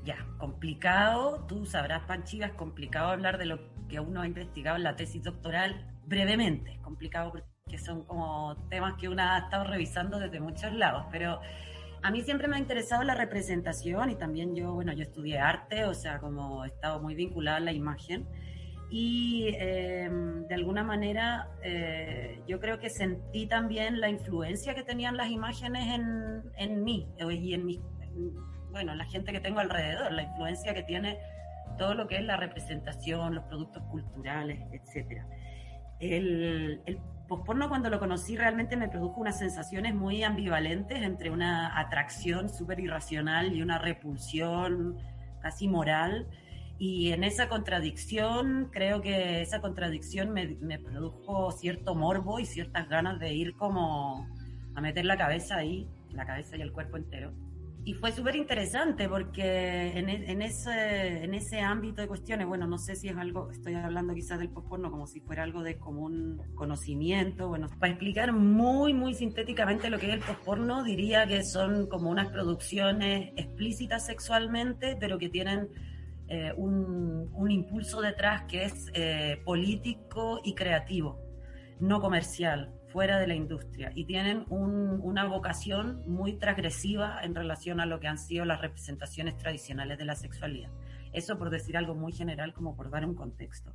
ya, complicado, tú sabrás, Panchiva, es complicado hablar de lo que uno ha investigado en la tesis doctoral brevemente, es complicado porque son como temas que uno ha estado revisando desde muchos lados, pero a mí siempre me ha interesado la representación y también yo, bueno, yo estudié arte, o sea, como he estado muy vinculada a la imagen. Y em, de alguna manera eh, yo creo que sentí también la influencia que tenían las imágenes en, en mí y en mis bueno, la gente que tengo alrededor, la influencia que tiene todo lo que es la representación, los productos culturales, etc. El, el posporno cuando lo conocí realmente me produjo unas sensaciones muy ambivalentes entre una atracción súper irracional y una repulsión casi moral. Y en esa contradicción, creo que esa contradicción me, me produjo cierto morbo y ciertas ganas de ir como a meter la cabeza ahí, la cabeza y el cuerpo entero y fue súper interesante porque en, e, en, ese, en ese ámbito de cuestiones, bueno, no sé si es algo, estoy hablando quizás del postporno como si fuera algo de común conocimiento, bueno, para explicar muy, muy sintéticamente lo que es el postporno, diría que son como unas producciones explícitas sexualmente, pero que tienen eh, un, un, impulso detrás que es eh, político y creativo, no comercial fuera de la industria y tienen una vocación muy transgresiva en relación a lo que han sido las representaciones tradicionales de la sexualidad. Eso por decir algo muy general como por dar un contexto.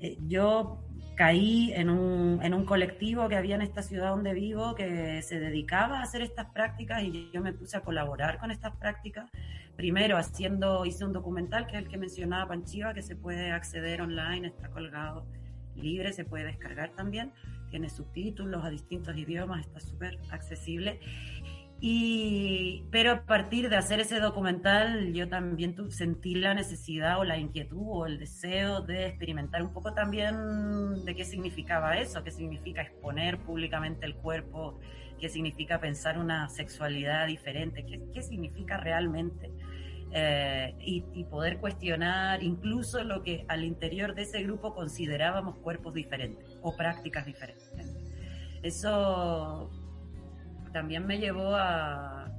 Eh, yo caí en un, en un colectivo que había en esta ciudad donde vivo que se dedicaba a hacer estas prácticas y yo me puse a colaborar con estas prácticas. Primero haciendo, hice un documental que es el que mencionaba Panchiva, que se puede acceder online, está colgado libre, se puede descargar también tiene subtítulos a distintos idiomas, está súper accesible. Y, pero a partir de hacer ese documental, yo también sentí la necesidad o la inquietud o el deseo de experimentar un poco también de qué significaba eso, qué significa exponer públicamente el cuerpo, qué significa pensar una sexualidad diferente, qué, qué significa realmente eh, y, poder cuestionar incluso lo que al interior de ese grupo considerábamos cuerpos diferentes o prácticas diferentes. Eso también me llevó a,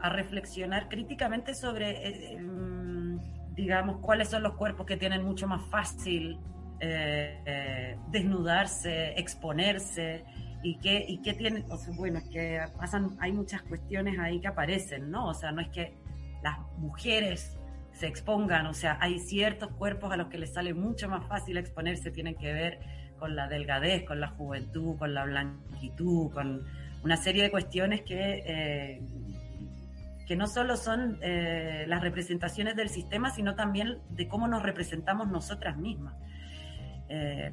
reflexionar críticamente sobre, eh, em, digamos, cuáles son los cuerpos que tienen mucho más fácil eh, eh, desnudarse, exponerse, y qué, y tienen, o bueno, es que pasan, hay muchas cuestiones ahí que aparecen, ¿no? O sea, no es que las mujeres se expongan, o sea, hay ciertos cuerpos a los que les sale mucho más fácil exponerse, tienen que ver con la delgadez, con la juventud, con la blanquitud, con una serie de cuestiones que, eh, que no solo son eh, las representaciones del sistema, sino también de cómo nos representamos nosotras mismas. Eh,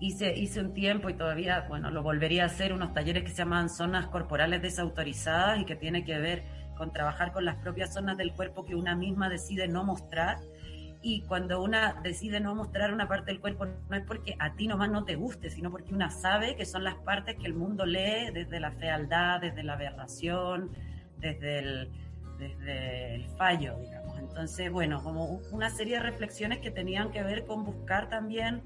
hice, hice un tiempo y todavía, bueno, lo volvería a hacer, unos talleres que se llaman zonas corporales desautorizadas y que tiene que ver con trabajar con las propias zonas del cuerpo que una misma decide no mostrar. Y cuando una decide no mostrar una parte del cuerpo, no es porque a ti nomás no te guste, sino porque una sabe que son las partes que el mundo lee desde la fealdad, desde la aberración, desde el, desde el fallo, digamos. Entonces, bueno, como una serie de reflexiones que tenían que ver con buscar también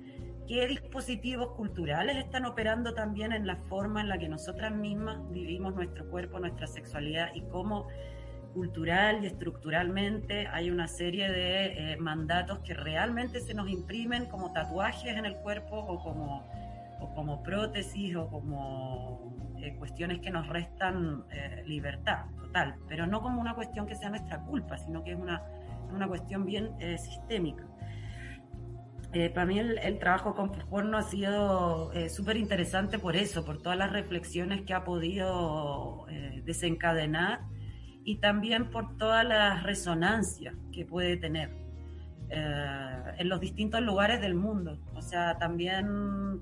qué dispositivos culturales están operando también en la forma en la que nosotras mismas vivimos nuestro cuerpo, nuestra sexualidad y cómo cultural y estructuralmente hay una serie de eh, mandatos que realmente se nos imprimen como tatuajes en el cuerpo o como, o como prótesis o como eh, cuestiones que nos restan eh, libertad total, pero no como una cuestión que sea nuestra culpa, sino que es una, una cuestión bien sistémica. Eh, para mí el, trabajo con porno ha sido eh, súper interesante por eso, por todas las reflexiones que ha podido eh, desencadenar y también por todas las resonancias que puede tener en los distintos lugares del mundo. O sea, también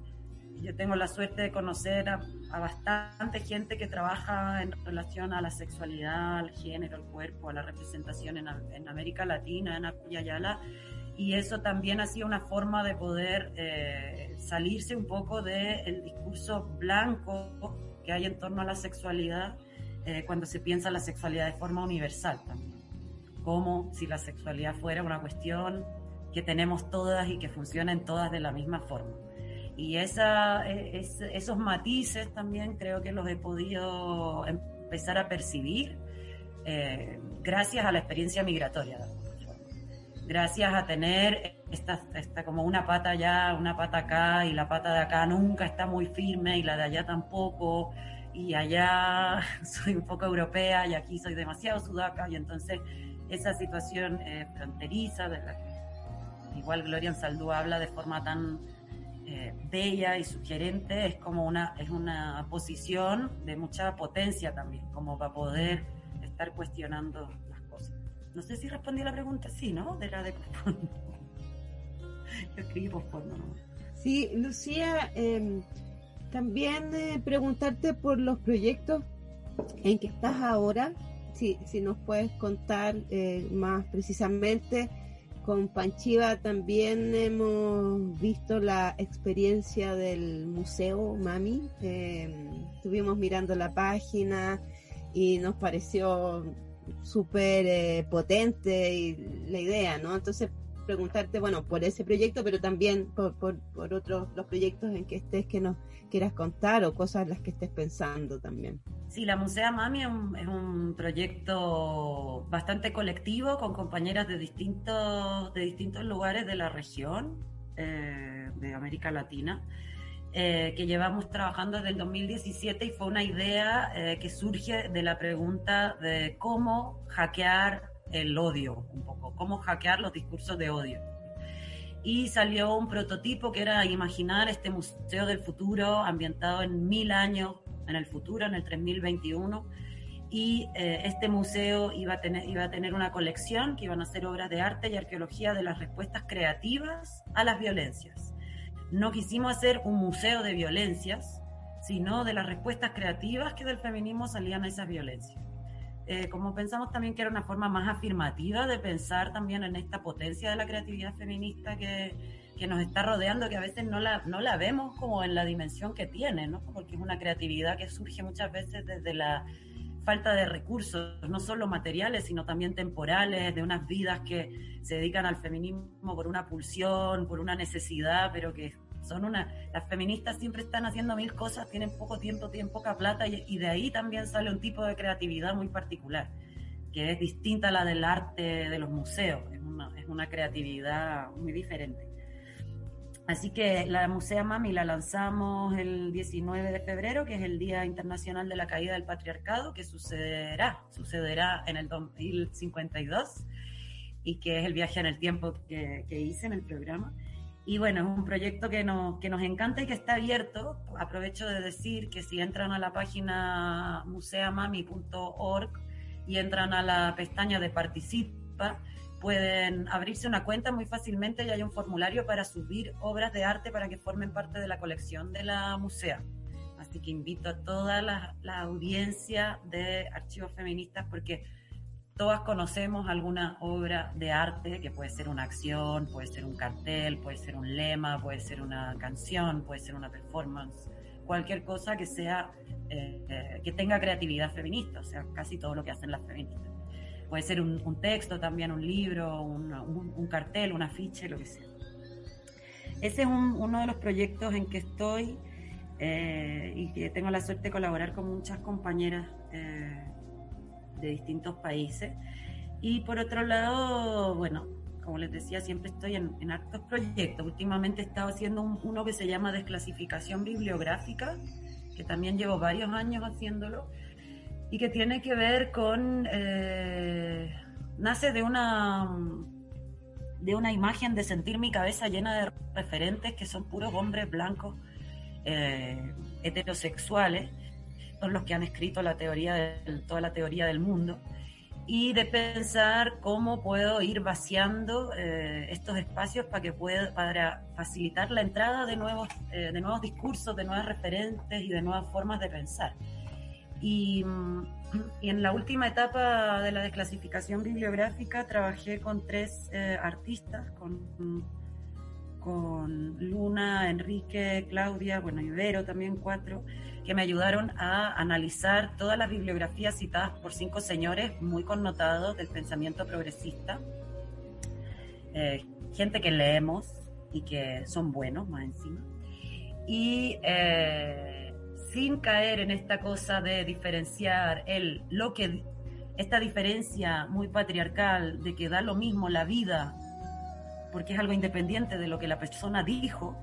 yo tengo la suerte de conocer a, bastante gente que trabaja en relación a la sexualidad, al género, al cuerpo, a la representación en, en América Latina, en Ayala y eso también ha sido una forma de poder eh, salirse un poco del discurso blanco que hay en torno a la sexualidad eh, cuando se piensa la sexualidad de forma universal también, como si la sexualidad fuera una cuestión que tenemos todas y que funcionen todas de la misma forma. Y esa, e, esos matices también creo que los he podido empezar a percibir eh, gracias a la experiencia migratoria gracias a tener esta, esta, como una pata allá, una pata acá, y la pata de acá nunca está muy firme y la de allá tampoco, y allá soy un poco europea y aquí soy demasiado sudaca, y entonces esa situación eh, fronteriza, de la que igual Gloria Saldú habla de forma tan eh, bella y sugerente, es como una, es una posición de mucha potencia también, como para poder estar cuestionando no sé si respondí a la pregunta, sí, ¿no? De la de postporno. escribí postporno, ¿no? Sí, Lucía, em, también eh, preguntarte por los proyectos en que estás ahora, si, si nos puedes contar eh, más precisamente. Con Panchiva también hemos visto la experiencia del museo Mami. Em, estuvimos mirando la página y nos pareció súper eh, potente y la idea, ¿no? Entonces preguntarte, bueno, por ese proyecto, pero también por, por, otros los proyectos en que estés que nos quieras contar o cosas las que estés pensando también. Sí, la Musea Mami es un, proyecto bastante colectivo con compañeras de distintos, de distintos lugares de la región eh, de América Latina. Eh, que llevamos trabajando desde el 2017 y fue una idea eh, que surge de la pregunta de cómo hackear el odio, un poco, cómo hackear los discursos de odio. Y salió un prototipo que era imaginar este museo del futuro ambientado en mil años en el futuro, en el 3021. Y eh, este museo iba a, tener, iba a tener una colección que iban a ser obras de arte y arqueología de las respuestas creativas a las violencias no quisimos hacer un museo de violencias, sino de las respuestas creativas que del feminismo salían a esas violencias. Eh, como pensamos también que era una forma más afirmativa de pensar también en esta potencia de la creatividad feminista que, que nos está rodeando, que a veces no la, no la vemos como en la dimensión que tiene, ¿no? porque es una creatividad que surge muchas veces desde la falta de recursos, no solo materiales, sino también temporales, de unas vidas que se dedican al feminismo por una pulsión, por una necesidad, pero que son una, las feministas siempre están haciendo mil cosas, tienen poco tiempo, tienen poca plata y, de ahí también sale un tipo de creatividad muy particular. que es distinta a la del arte de los museos, es una, es una creatividad muy diferente. Así que la Musea Mami la lanzamos el 19 de febrero, que es el Día Internacional de la Caída del Patriarcado, que sucederá, sucederá en el 2052 y que es el viaje en el tiempo que, que hice en el programa. Y bueno, es un proyecto que nos, que nos encanta y que está abierto. Aprovecho de decir que si entran a la página museamami.org y entran a la pestaña de participa, pueden abrirse una cuenta muy fácilmente y hay un formulario para subir obras de arte para que formen parte de la colección de la musea. Así que invito a toda la, la audiencia de archivos feministas porque todas conocemos alguna obra de arte que puede ser una acción, puede ser un cartel, puede ser un lema, puede ser una canción, puede ser una performance, cualquier cosa que sea eh, eh, que tenga creatividad feminista, o sea, casi todo lo que hacen las feministas puede ser un, texto también, un libro, un, cartel, un afiche, lo que sea. Ese es uno de los proyectos en que estoy eh, y que tengo la suerte de colaborar con muchas compañeras eh, de distintos países. Y por otro lado, bueno, como les decía, siempre estoy en, en hartos proyectos. Últimamente he estado haciendo uno que se llama desclasificación bibliográfica, que también llevo varios años haciéndolo y que tiene que ver con... Eh, nace de una, de una imagen de sentir mi cabeza llena de referentes que son puros hombres blancos eh, heterosexuales, son los que han escrito la teoría toda la teoría del mundo, y de pensar cómo puedo ir vaciando eh, estos espacios para que pueda, para facilitar la entrada de nuevos, de nuevos discursos, de nuevas referentes y de nuevas formas de pensar. Y, en la última etapa de la desclasificación bibliográfica trabajé con tres eh, artistas, con, con Luna, Enrique, Claudia, bueno, Ibero también cuatro, que me ayudaron a analizar todas las bibliografías citadas por cinco señores muy connotados del pensamiento progresista. Eh, gente que leemos y que son buenos más encima. Y eh, sin caer en esta cosa de diferenciar el lo que esta diferencia muy patriarcal de que da lo mismo la vida porque es algo independiente de lo que la persona dijo,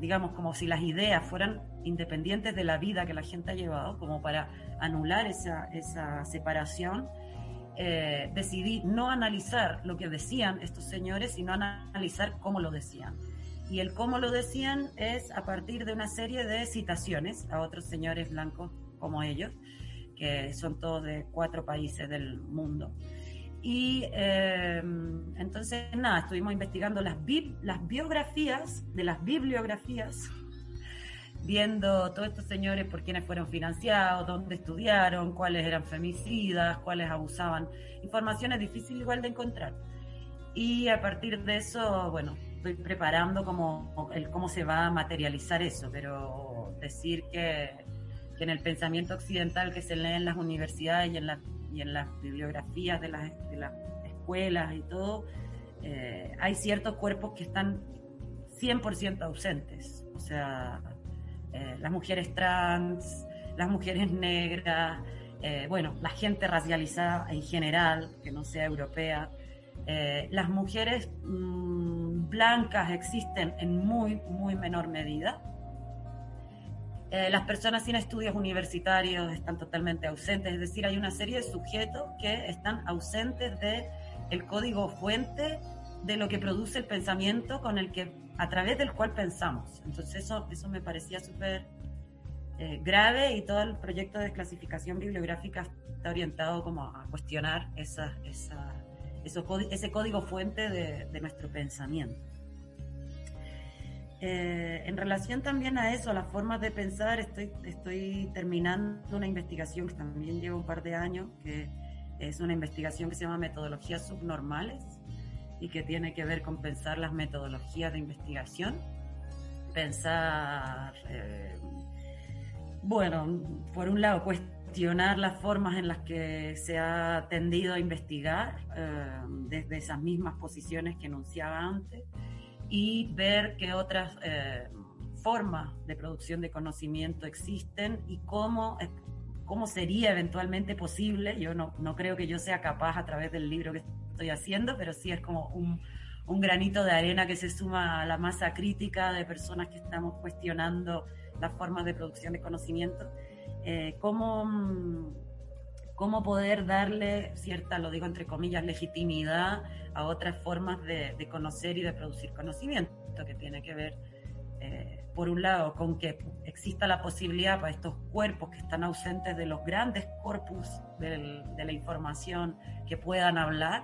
digamos como si las ideas fueran independientes de la vida que la gente ha llevado, como para anular esa, esa separación, eh, decidí no analizar lo que decían estos señores, sino analizar cómo lo decían. Y el cómo lo decían es a partir de una serie de citaciones a otros señores blancos como ellos, que son todos de cuatro países del mundo. Y em, entonces, nada, estuvimos investigando las, las biografías de las bibliografías, viendo todos estos señores por quiénes fueron financiados, dónde estudiaron, cuáles eran femicidas, cuáles abusaban. Información es difícil igual de encontrar. Y a partir de eso, bueno, estoy preparando como cómo se va a materializar eso, pero decir que, que en el pensamiento occidental que se lee en las universidades y en, la, y en las bibliografías de las, de las escuelas y todo, eh, hay ciertos cuerpos que están 100% ausentes. O sea, eh, las mujeres trans, las mujeres negras, eh, bueno, la gente racializada en general, que no sea europea, las mujeres mm, blancas existen en muy, muy menor medida. las personas sin estudios universitarios están totalmente ausentes, es decir, hay una serie de sujetos que están ausentes de el código fuente de lo que produce el pensamiento con el que a través del cual pensamos. Entonces eso, eso me parecía súper eh, grave y todo el proyecto de desclasificación bibliográfica está orientado como a cuestionar esa, esa, ese código fuente de, de nuestro pensamiento. Eh, en relación también a eso, a las formas de pensar, estoy, estoy terminando una investigación que también lleva un par de años, que es una investigación que se llama Metodologías Subnormales, y que tiene que ver con pensar las metodologías de investigación, pensar, eh, bueno, por un lado, cuestionar las formas en las que se ha tendido a investigar eh, desde esas mismas posiciones que enunciaba antes y ver qué otras eh, formas de producción de conocimiento existen y cómo cómo sería eventualmente posible. Yo no, no creo que yo sea capaz a través del libro que estoy haciendo, pero sí es como un, un granito de arena que se suma a la masa crítica de personas que estamos cuestionando las formas de producción de conocimiento. Eh, cómo, cómo poder darle cierta, lo digo entre comillas, legitimidad a otras formas de, de conocer y de producir conocimiento, que tiene que ver, eh, por un lado, con que exista la posibilidad para estos cuerpos que están ausentes de los grandes corpus del, de la información que puedan hablar,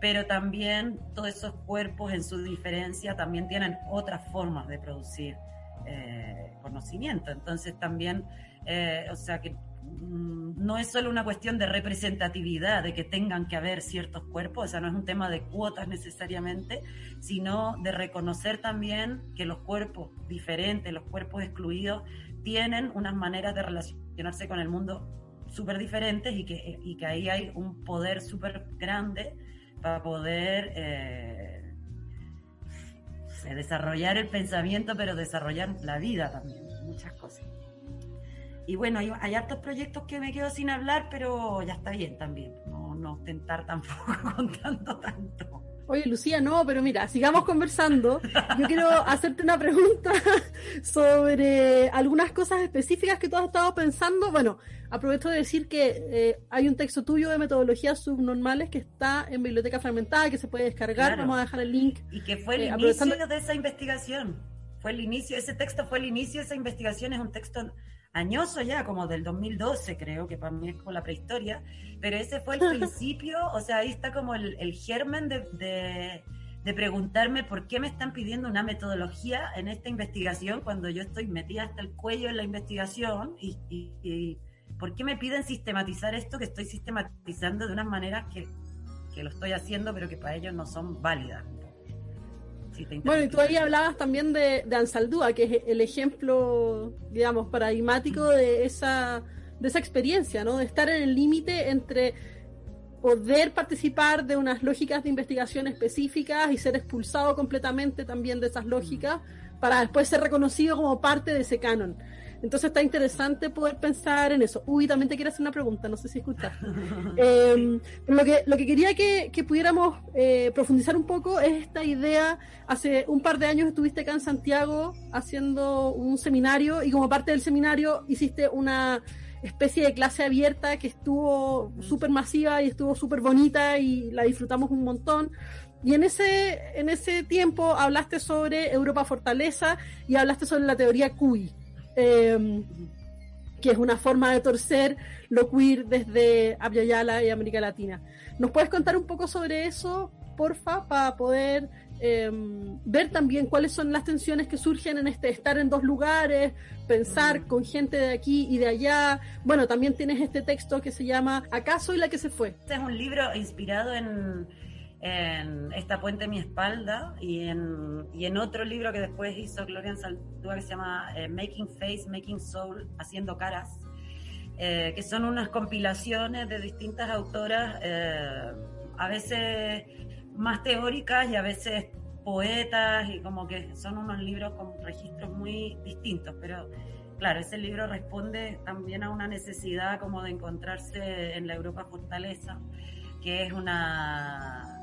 pero también todos esos cuerpos en su diferencia también tienen otras formas de producir eh, conocimiento. Entonces también, eh, o sea que mm, no es solo una cuestión de representatividad, de que tengan que haber ciertos cuerpos, o sea, no es un tema de cuotas necesariamente, sino de reconocer también que los cuerpos diferentes, los cuerpos excluidos, tienen unas maneras de relacionarse con el mundo súper diferentes y que, y que ahí hay un poder súper grande para poder eh, desarrollar el pensamiento, pero desarrollar la vida también, muchas cosas. Y bueno, hay, hay, hartos proyectos que me quedo sin hablar, pero ya está bien también, no, no tentar tampoco contando tanto. Oye, Lucía, no, pero mira, sigamos conversando. Yo quiero hacerte una pregunta sobre algunas cosas específicas que tú has estado pensando. Bueno, aprovecho de decir que eh, hay un texto tuyo de metodologías subnormales que está en Biblioteca Fragmentada, que se puede descargar. Claro. Vamos a dejar el link. Y que fue el eh, inicio de esa investigación. Fue el inicio, ese texto fue el inicio de esa investigación. Es un texto añoso ya, como del 2012 creo, que para mí es como la prehistoria, pero ese fue el principio, o sea, ahí está como el, el germen de, de, de, preguntarme por qué me están pidiendo una metodología en esta investigación cuando yo estoy metida hasta el cuello en la investigación y, y, y por qué me piden sistematizar esto que estoy sistematizando de unas maneras que, que lo estoy haciendo pero que para ellos no son válidas. Bueno, y tú ahí hablabas también de, de, Ansaldúa, que es el ejemplo, digamos, paradigmático de esa, de esa experiencia, ¿no? De estar en el límite entre poder participar de unas lógicas de investigación específicas y ser expulsado completamente también de esas lógicas para después ser reconocido como parte de ese canon. Entonces está interesante poder pensar en eso. Uy, también te quiero hacer una pregunta, no sé si escuchaste. eh, lo, que, lo que quería que, que pudiéramos eh, profundizar un poco es esta idea. Hace un par de años estuviste acá en Santiago haciendo un seminario y como parte del seminario hiciste una especie de clase abierta que estuvo súper masiva y estuvo súper bonita y la disfrutamos un montón. Y en ese, en ese tiempo hablaste sobre Europa Fortaleza y hablaste sobre la teoría CUI, eh, que es una forma de torcer lo queer desde Abya y América Latina. ¿Nos puedes contar un poco sobre eso, porfa, para poder eh, ver también cuáles son las tensiones que surgen en este estar en dos lugares, pensar con gente de aquí y de allá. Bueno, también tienes este texto que se llama ¿Acaso y la que se fue? Este es un libro inspirado en, en Esta puente en mi espalda y en, y en otro libro que después hizo Gloria Saldúa que se llama eh, Making Face, Making Soul, Haciendo Caras, eh, que son unas compilaciones de distintas autoras, eh, a veces más teóricas y a veces poetas y como que son unos libros con registros muy distintos, pero claro, ese libro responde también a una necesidad como de encontrarse en la Europa fortaleza, que es una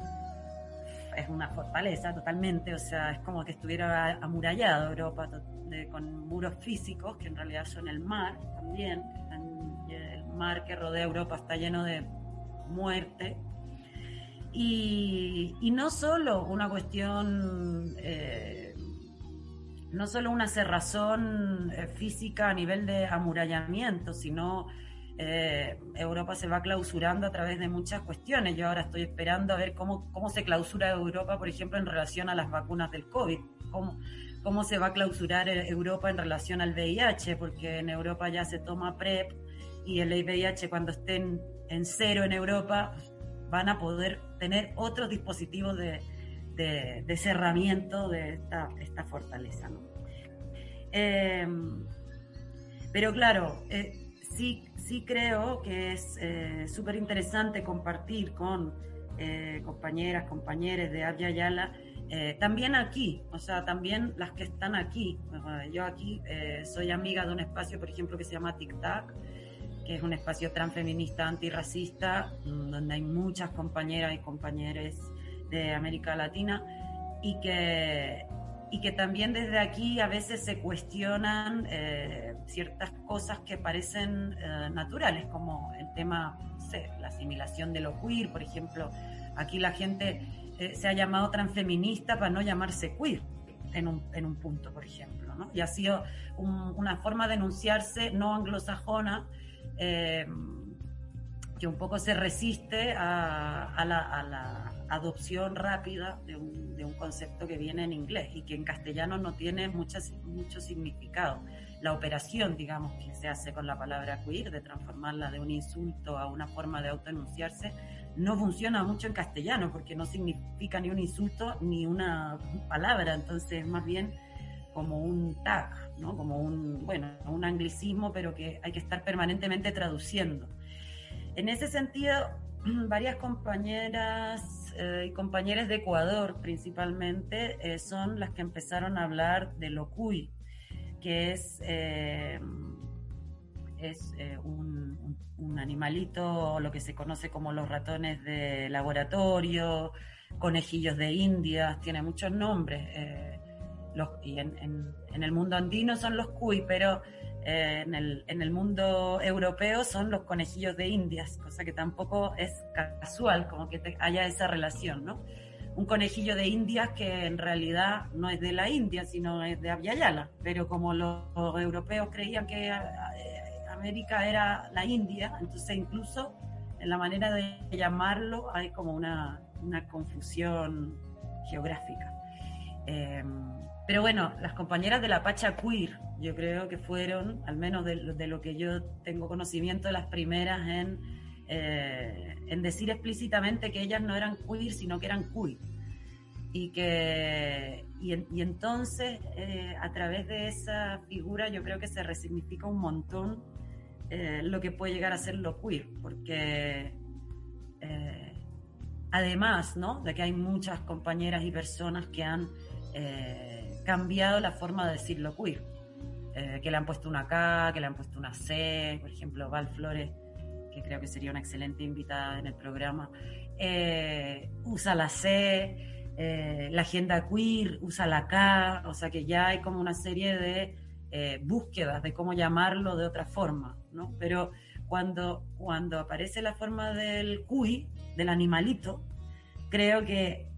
es una fortaleza totalmente, o sea, es como que estuviera amurallado Europa con muros físicos que en realidad son el mar también, el mar que rodea Europa está lleno de muerte. Y, y no solo una cuestión, eh, no solo una cerrazón eh, física a nivel de amurallamiento, sino eh, Europa se va clausurando a través de muchas cuestiones. Yo ahora estoy esperando a ver cómo, cómo se clausura Europa, por ejemplo, en relación a las vacunas del COVID. Cómo, cómo se va a clausurar Europa en relación al VIH, porque en Europa ya se toma PrEP y el VIH cuando estén en cero en Europa van a poder tener otros dispositivos de, de, cerramiento de esta, esta fortaleza. Eh, pero claro, eh, sí, sí creo que es eh, súper interesante compartir con eh, compañeras, compañeros de Abya Yala, eh, también aquí, o sea, también las que están aquí. Yo aquí soy amiga de un espacio, por ejemplo, que se llama Tic Tac, que es un espacio transfeminista antirracista, mm, donde hay muchas compañeras y compañeros de América Latina y que, y que también desde aquí a veces se cuestionan eh, ciertas cosas que parecen eh, naturales, como el tema, no sé, la asimilación de lo queer, por ejemplo. Aquí la gente eh, se ha llamado transfeminista para no llamarse queer en un, en un punto, por ejemplo. ¿no? Y ha sido una forma de enunciarse no anglosajona que un poco se resiste a, a, la, a la adopción rápida de un, de un, concepto que viene en inglés y que en castellano no tiene mucho significado. La operación, digamos, que se hace con la palabra queer, de transformarla de un insulto a una forma de autoenunciarse, no funciona mucho en castellano porque no significa ni un insulto ni una palabra, entonces más bien como un tag, ¿no? como un, bueno, un anglicismo, pero que hay que estar permanentemente traduciendo. En ese sentido, varias compañeras eh, y compañeras de Ecuador principalmente eh, son las que empezaron a hablar de lo cuy, que es, eh, es un, un, animalito, lo que se conoce como los ratones de laboratorio, conejillos de India, tiene muchos nombres. Los, y en, en, en, el mundo andino son los cuy, pero eh, en, el, en el mundo europeo son los conejillos de indias, cosa que tampoco es casual, como que haya esa relación, ¿no? Un conejillo de indias que en realidad no es de la India, sino es de Aviala, pero como los, europeos creían que eh, América era la India, entonces incluso en la manera de llamarlo hay como una, una confusión geográfica. Eh, pero bueno, las compañeras de la Pacha Queer, yo creo que fueron, al menos de, lo que yo tengo conocimiento, las primeras en, eh, en decir explícitamente que ellas no eran queer, sino que eran queer. Y que y, entonces, eh, a través de esa figura, yo creo que se resignifica un montón eh, lo que puede llegar a ser lo queer, porque además, ¿no? De que hay muchas compañeras y personas que han cambiado la forma de decirlo queer. Eh, que le han puesto una K, que le han puesto una C, por ejemplo, Val Flores, que creo que sería una excelente invitada en el programa, eh, usa la C, eh, la agenda queer usa la K, o sea que ya hay como una serie de búsquedas de cómo llamarlo de otra forma, ¿no? Pero cuando, cuando aparece la forma del cuy, del animalito, creo que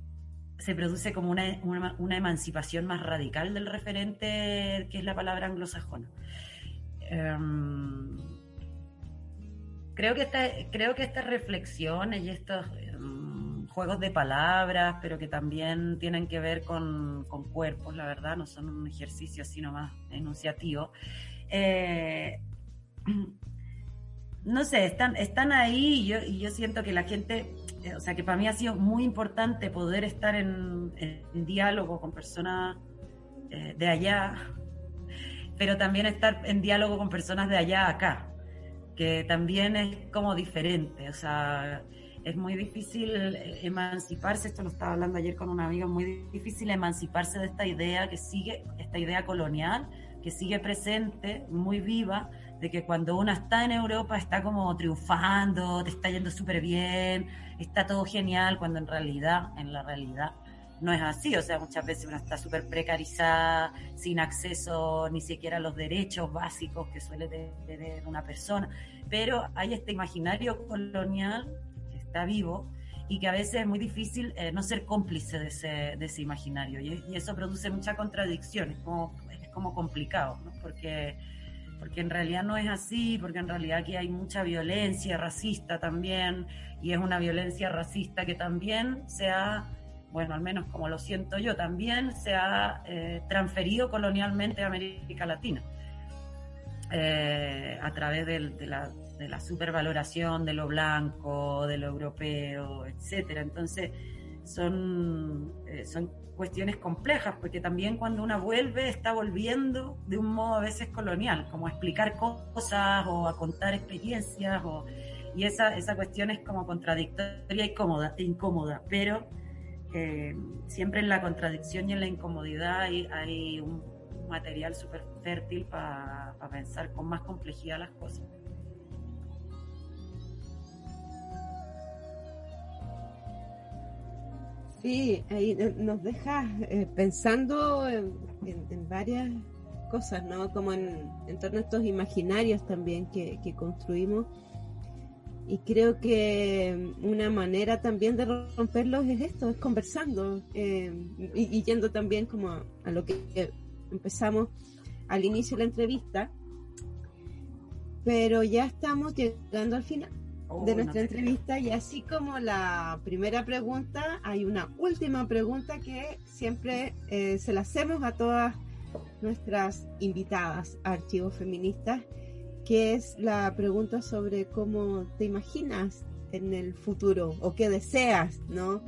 se produce como una, una, emancipación más radical del referente que es la palabra anglosajona. Em, creo, que esta, creo que estas reflexiones y estos em, juegos de palabras, pero que también tienen que ver con, con, cuerpos, la verdad, no son un ejercicio así nomás enunciativo. Eh, no sé, están, están ahí y yo, y yo siento que la gente o sea que para mí ha sido muy importante poder estar en, diálogo con personas eh, de allá, pero también estar en diálogo con personas de allá acá, que también es como diferente, o sea, es muy difícil emanciparse, esto lo estaba hablando ayer con una amiga, muy difícil emanciparse de esta idea que sigue, esta idea colonial, que sigue presente, muy viva, de que cuando uno está en Europa está como triunfando, te está yendo súper bien, está todo genial, cuando en realidad, en la realidad, no es así. O sea, muchas veces uno está súper precarizada, sin acceso ni siquiera a los derechos básicos que suele tener una persona. Pero hay este imaginario colonial que está vivo y que a veces es muy difícil eh, no ser cómplice de ese, de ese imaginario. Y, y, eso produce mucha contradicción, es como, es como complicado, ¿no? Porque porque en realidad no es así, porque en realidad aquí hay mucha violencia racista también, y es una violencia racista que también se ha, bueno, al menos como lo siento yo, también se ha eh, transferido colonialmente a América Latina, eh, a través de, la, de la supervaloración de lo blanco, de lo europeo, etcétera. Entonces, son, eh, son cuestiones complejas, porque también cuando una vuelve está volviendo de un modo a veces colonial, como a explicar cosas o a contar experiencias, o, y esa, esa cuestión es como contradictoria y cómoda, incómoda, pero eh, siempre en la contradicción y en la incomodidad hay, hay un material súper fértil para pensar con más complejidad las cosas. Sí, ahí nos deja eh, pensando en, varias cosas, ¿no? Como en, torno a estos imaginarios también que, construimos. Y creo que una manera también de romperlos es esto, es conversando eh, y, yendo también como a lo que empezamos al inicio de la entrevista, pero ya estamos llegando al final oh, de nuestra entrevista y así como la primera pregunta, hay una última pregunta que siempre eh, se la hacemos a todas nuestras invitadas a Archivos Feministas, que es la pregunta sobre cómo te imaginas en el futuro o qué deseas, ¿no?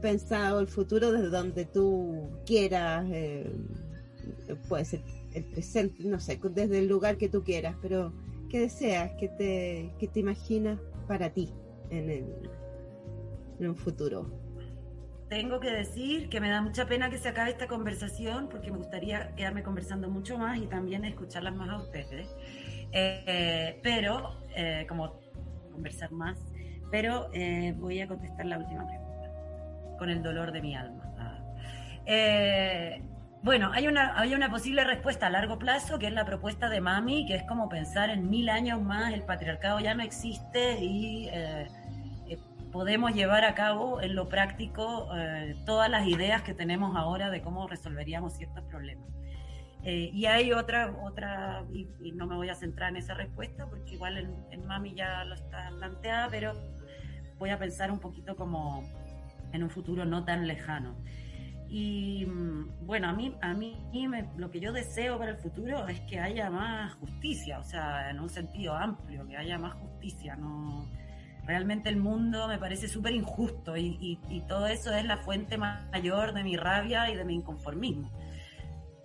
Pensado el futuro desde donde tú quieras, eh, puede ser el presente, no sé, desde el lugar que tú quieras, pero ¿qué deseas? ¿Qué te, qué te imaginas para ti en, el, en un futuro? Tengo que decir que me da mucha pena que se acabe esta conversación porque me gustaría quedarme conversando mucho más y también escucharlas más a ustedes. Eh, pero, eh, como conversar más, pero eh, voy a contestar la última pregunta con el dolor de mi alma. Ah. Bueno, hay una, hay una posible respuesta a largo plazo, que es la propuesta de Mami, que es como pensar en mil años más, el patriarcado ya no existe y eh, eh, podemos llevar a cabo en lo práctico eh, todas las ideas que tenemos ahora de cómo resolveríamos ciertos problemas. y hay otra, otra y, no me voy a centrar en esa respuesta, porque igual en, en Mami ya lo está planteada, pero voy a pensar un poquito como en un futuro no tan lejano. Y mm, bueno, a mí, a mí lo que yo deseo para el futuro es que haya más justicia, o sea, en un sentido amplio, que haya más justicia. No, realmente el mundo me parece súper injusto y, y, todo eso es la fuente mayor de mi rabia y de mi inconformismo.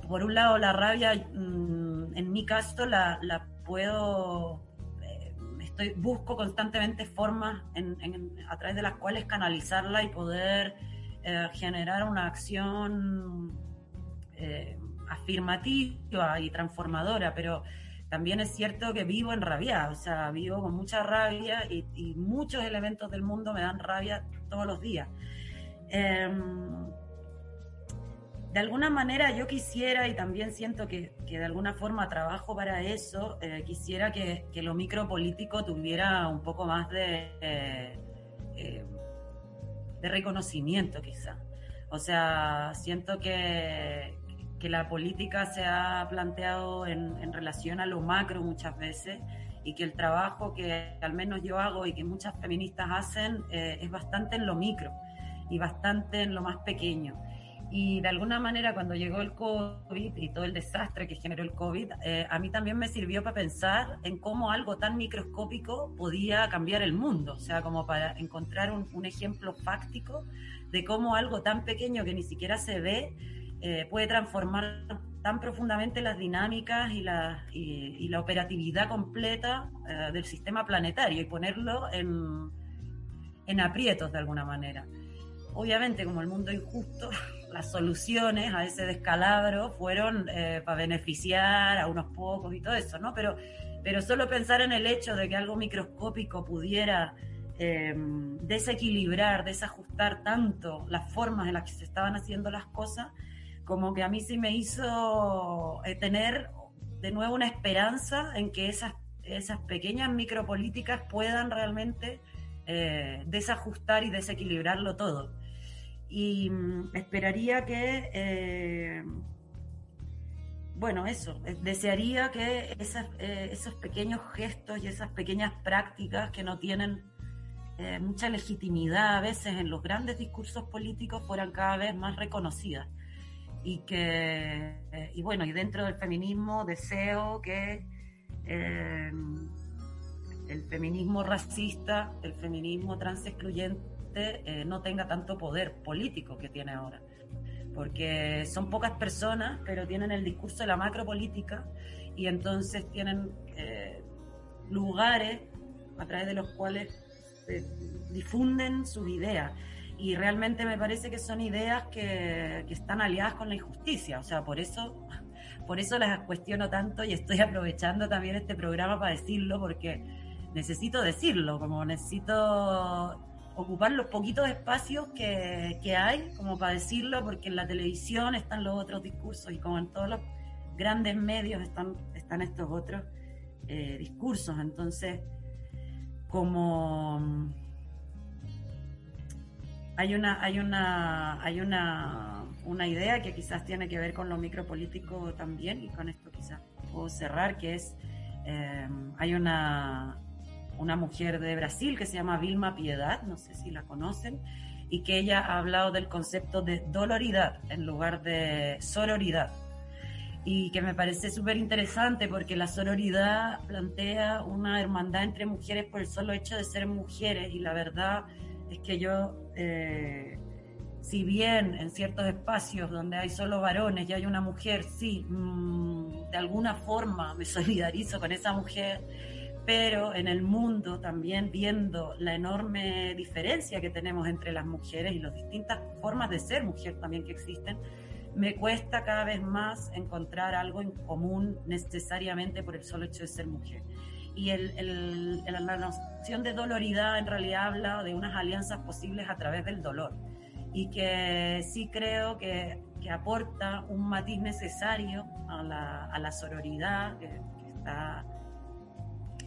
Por un lado, la rabia, mm, en mi caso, la, la puedo, eh, estoy, busco constantemente formas en, a través de las cuales canalizarla y poder eh, generar una acción eh, afirmativa y transformadora, pero también es cierto que vivo en rabia, o sea, vivo con mucha rabia y, muchos elementos del mundo me dan rabia todos los días. Em, de alguna manera yo quisiera, y también siento que, de alguna forma trabajo para eso, eh, quisiera que, que, lo micropolítico tuviera un poco más de de reconocimiento quizá. O sea, siento que, que la política se ha planteado en, en, relación a lo macro muchas veces y que el trabajo que al menos yo hago y que muchas feministas hacen eh, es bastante en lo micro y bastante en lo más pequeño. Y de alguna manera cuando llegó el COVID y todo el desastre que generó el COVID, eh, a mí también me sirvió para pensar en cómo algo tan microscópico podía cambiar el mundo, o sea, como para encontrar un, ejemplo fáctico de cómo algo tan pequeño que ni siquiera se ve eh, puede transformar tan profundamente las dinámicas y la, y, la operatividad completa eh, del sistema planetario y ponerlo en, en aprietos de alguna manera. Obviamente, como el mundo injusto, las soluciones a ese descalabro fueron eh, para beneficiar a unos pocos y todo eso, ¿no? Pero, pero solo pensar en el hecho de que algo microscópico pudiera em, desequilibrar, desajustar tanto las formas en las que se estaban haciendo las cosas, como que a mí sí me hizo eh, tener de nuevo una esperanza en que esas, esas pequeñas micropolíticas puedan realmente eh, desajustar y desequilibrarlo todo y mm, esperaría que, eh, bueno, eso, eh, desearía que eh, esos pequeños gestos y esas pequeñas prácticas que no tienen mucha legitimidad a veces en los grandes discursos políticos fueran cada vez más reconocidas. Y que, y bueno, y dentro del feminismo deseo que el feminismo racista, el feminismo trans excluyente, eh, no tenga tanto poder político que tiene ahora. Porque son pocas personas, pero tienen el discurso de la macropolítica y entonces tienen eh, lugares a través de los cuales eh, difunden sus ideas. Y realmente me parece que son ideas que, que están aliadas con la injusticia. O sea, por eso por eso las cuestiono tanto y estoy aprovechando también este programa para decirlo porque necesito decirlo, como necesito ocupar los poquitos espacios que, que, hay, como para decirlo, porque en la televisión están los otros discursos y como en todos los grandes medios están, están estos otros eh, discursos. Entonces, como mm, hay una, hay una, hay una, una idea que quizás tiene que ver con lo micropolítico también, y con esto quizás puedo cerrar, que es eh, hay una una mujer de Brasil que se llama Vilma Piedad, no sé si la conocen, y que ella ha hablado del concepto de doloridad en lugar de sororidad. Y que me parece súper interesante porque la sororidad plantea una hermandad entre mujeres por el solo hecho de ser mujeres y la verdad es que yo, eh, si bien en ciertos espacios donde hay solo varones y hay una mujer, sí, mm, de alguna forma me solidarizo con esa mujer, pero en el mundo también viendo la enorme diferencia que tenemos entre las mujeres y las distintas formas de ser mujer también que existen, me cuesta cada vez más encontrar algo en común necesariamente por el solo hecho de ser mujer. Y el, la noción de doloridad en realidad habla de unas alianzas posibles a través del dolor y que sí creo que, que aporta un matiz necesario a la, a la sororidad que, que está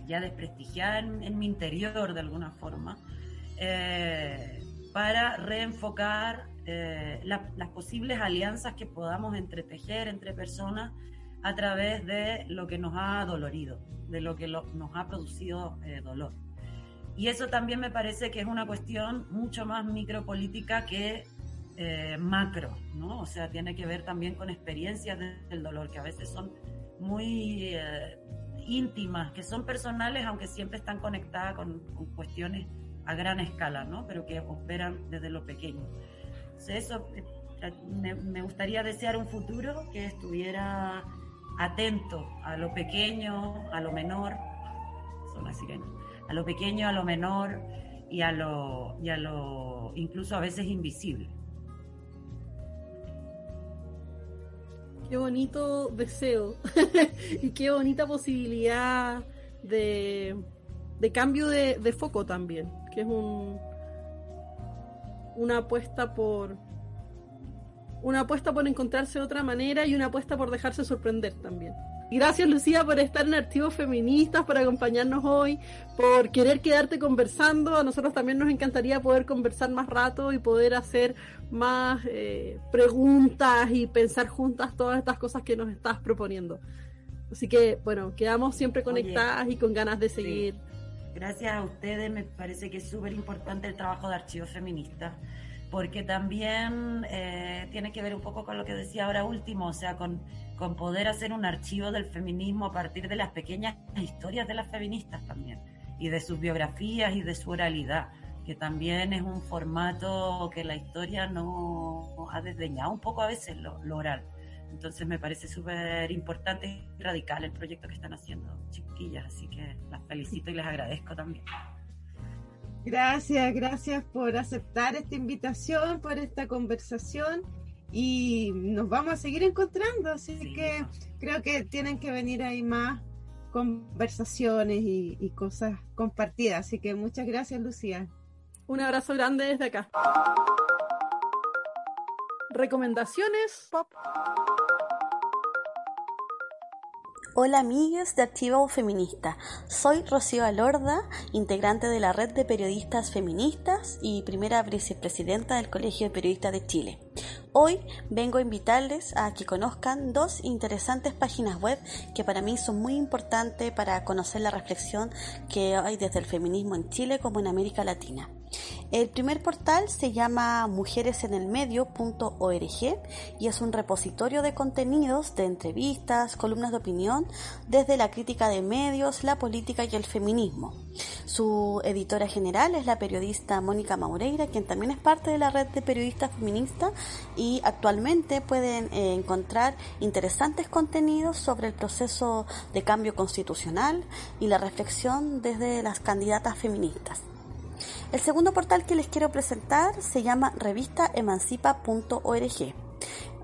ya desprestigiada en, mi interior de alguna forma, eh, para reenfocar eh, las posibles alianzas que podamos entretejer entre personas a través de lo que nos ha dolorido, de lo que nos ha producido eh, dolor. Y eso también me parece que es una cuestión mucho más micropolítica que macro, ¿no? O sea, tiene que ver también con experiencias del dolor que a veces son muy íntimas, que son personales, aunque siempre están conectadas con, cuestiones a gran escala, ¿no? Pero que operan desde lo pequeño. eso eh, me, gustaría desear un futuro que estuviera atento a lo pequeño, a lo menor, son a lo pequeño, a lo menor y a lo, y a lo incluso a veces invisible. Qué bonito deseo y qué bonita posibilidad de, cambio de, de, foco también, que es un una apuesta por una apuesta por encontrarse de otra manera y una apuesta por dejarse sorprender también. Gracias Lucía por estar en Archivos Feministas, por acompañarnos hoy, por querer quedarte conversando. A nosotros también nos encantaría poder conversar más rato y poder hacer más eh, preguntas y pensar juntas todas estas cosas que nos estás proponiendo. Así que, bueno, quedamos siempre conectadas y con ganas de seguir. Gracias a ustedes, me parece que es súper importante el trabajo de Archivos Feministas porque también eh, tiene que ver un poco con lo que decía ahora último, o sea, con, con poder hacer un archivo del feminismo a partir de las pequeñas historias de las feministas también, y de sus biografías y de su oralidad, que también es un formato que la historia no ha desdeñado un poco a veces lo, lo oral. Entonces me parece súper importante y radical el proyecto que están haciendo, chiquillas, así que las felicito y les agradezco también. Gracias, gracias por aceptar esta invitación, por esta conversación y nos vamos a seguir encontrando, así que creo que tienen que venir ahí más conversaciones y, cosas compartidas, así que muchas gracias Lucía. Un abrazo grande desde acá. Recomendaciones pop. Hola amigos de Archivo Feminista, soy Rocío Alorda, integrante de la red de periodistas feministas y primera vicepresidenta del Colegio de Periodistas de Chile. Hoy vengo a invitarles a que conozcan dos interesantes páginas web que para mí son muy importantes para conocer la reflexión que hay desde el feminismo en Chile como en América Latina. El primer portal se llama mujeresenelmedio.org y es un repositorio de contenidos de entrevistas, columnas de opinión desde la crítica de medios, la política y el feminismo. Su editora general es la periodista Mónica Maureira, quien también es parte de la red de periodistas feministas y actualmente pueden eh, encontrar interesantes contenidos sobre el proceso de cambio constitucional y la reflexión desde las candidatas feministas. El segundo portal que les quiero presentar se llama revistaemancipa.org.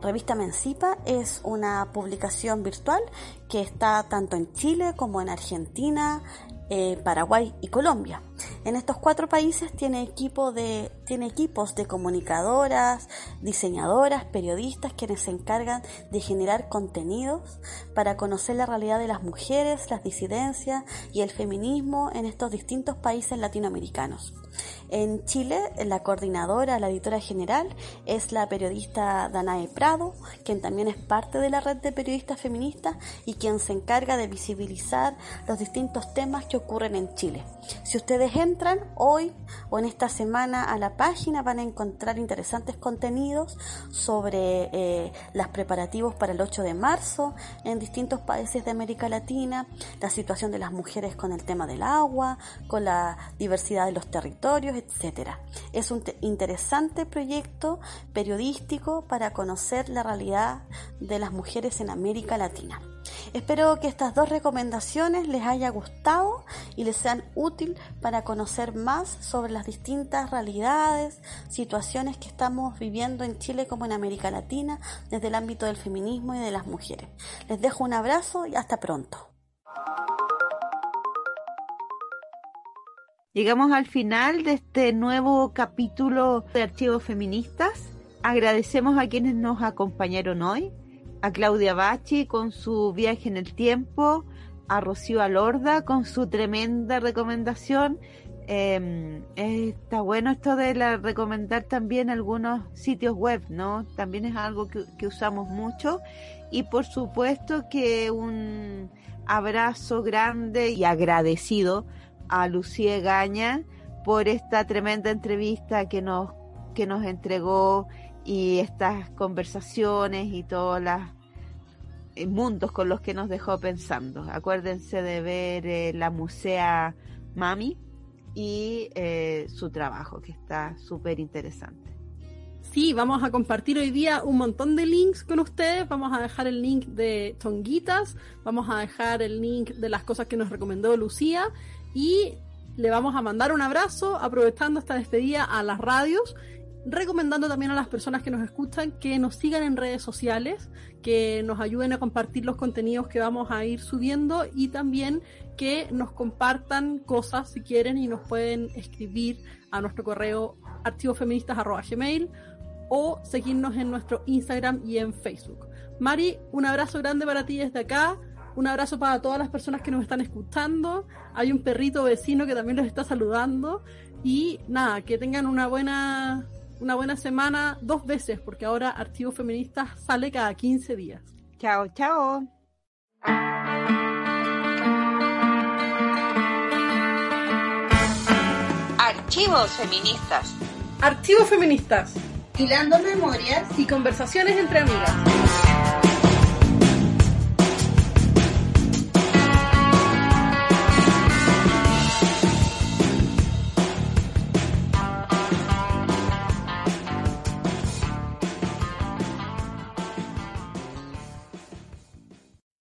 Revista Emancipa es una publicación virtual que está tanto en Chile como en Argentina, eh, Paraguay y Colombia. En estos cuatro países tiene, equipo de, tiene equipos de comunicadoras, diseñadoras, periodistas quienes se encargan de generar contenidos para conocer la realidad de las mujeres, las disidencias y el feminismo en estos distintos países latinoamericanos. En Chile, la coordinadora, la editora general, es la periodista Danae Prado, quien también es parte de la red de periodistas feministas y quien se encarga de visibilizar los distintos temas que ocurren en Chile. Si ustedes entran hoy o en esta semana a la página van a encontrar interesantes contenidos sobre eh, los preparativos para el 8 de marzo en distintos países de América Latina, la situación de las mujeres con el tema del agua, con la diversidad de los territorios, etcétera. Es un interesante proyecto periodístico para conocer la realidad de las mujeres en América Latina. Espero que estas dos recomendaciones les haya gustado y les sean útil para conocer más sobre las distintas realidades, situaciones que estamos viviendo en Chile como en América Latina desde el ámbito del feminismo y de las mujeres. Les dejo un abrazo y hasta pronto. Llegamos al final de este nuevo capítulo de Archivos Feministas. Agradecemos a quienes nos acompañaron hoy, a Claudia Bachi con su viaje en el tiempo, a Rocío Alorda con su tremenda recomendación. Em, está bueno esto de la, recomendar también algunos sitios web, ¿no? También es algo que, que usamos mucho. Y por supuesto que un abrazo grande y agradecido a Lucía Gaña por esta tremenda entrevista que nos, que nos entregó y estas conversaciones y todos los eh, mundos con los que nos dejó pensando. Acuérdense de ver eh, la Musea Mami y eh, su trabajo, que está súper interesante. Sí, vamos a compartir hoy día un montón de links con ustedes. Vamos a dejar el link de Tonguitas, vamos a dejar el link de las cosas que nos recomendó Lucía y le vamos a mandar un abrazo aprovechando esta despedida a las radios, recomendando también a las personas que nos escuchan que nos sigan en redes sociales, que nos ayuden a compartir los contenidos que vamos a ir subiendo y también que nos compartan cosas si quieren y nos pueden escribir a nuestro correo archivosfeministas.gmail o seguirnos en nuestro Instagram y en Facebook. Mari, un abrazo grande para ti desde acá. Un abrazo para todas las personas que nos están escuchando. Hay un perrito vecino que también los está saludando. Y nada, que tengan una buena, una buena semana dos veces, porque ahora Archivo Feministas sale cada 15 días. Chao, chao. Archivos feministas. Archivos feministas. Hilando memorias y conversaciones entre amigas.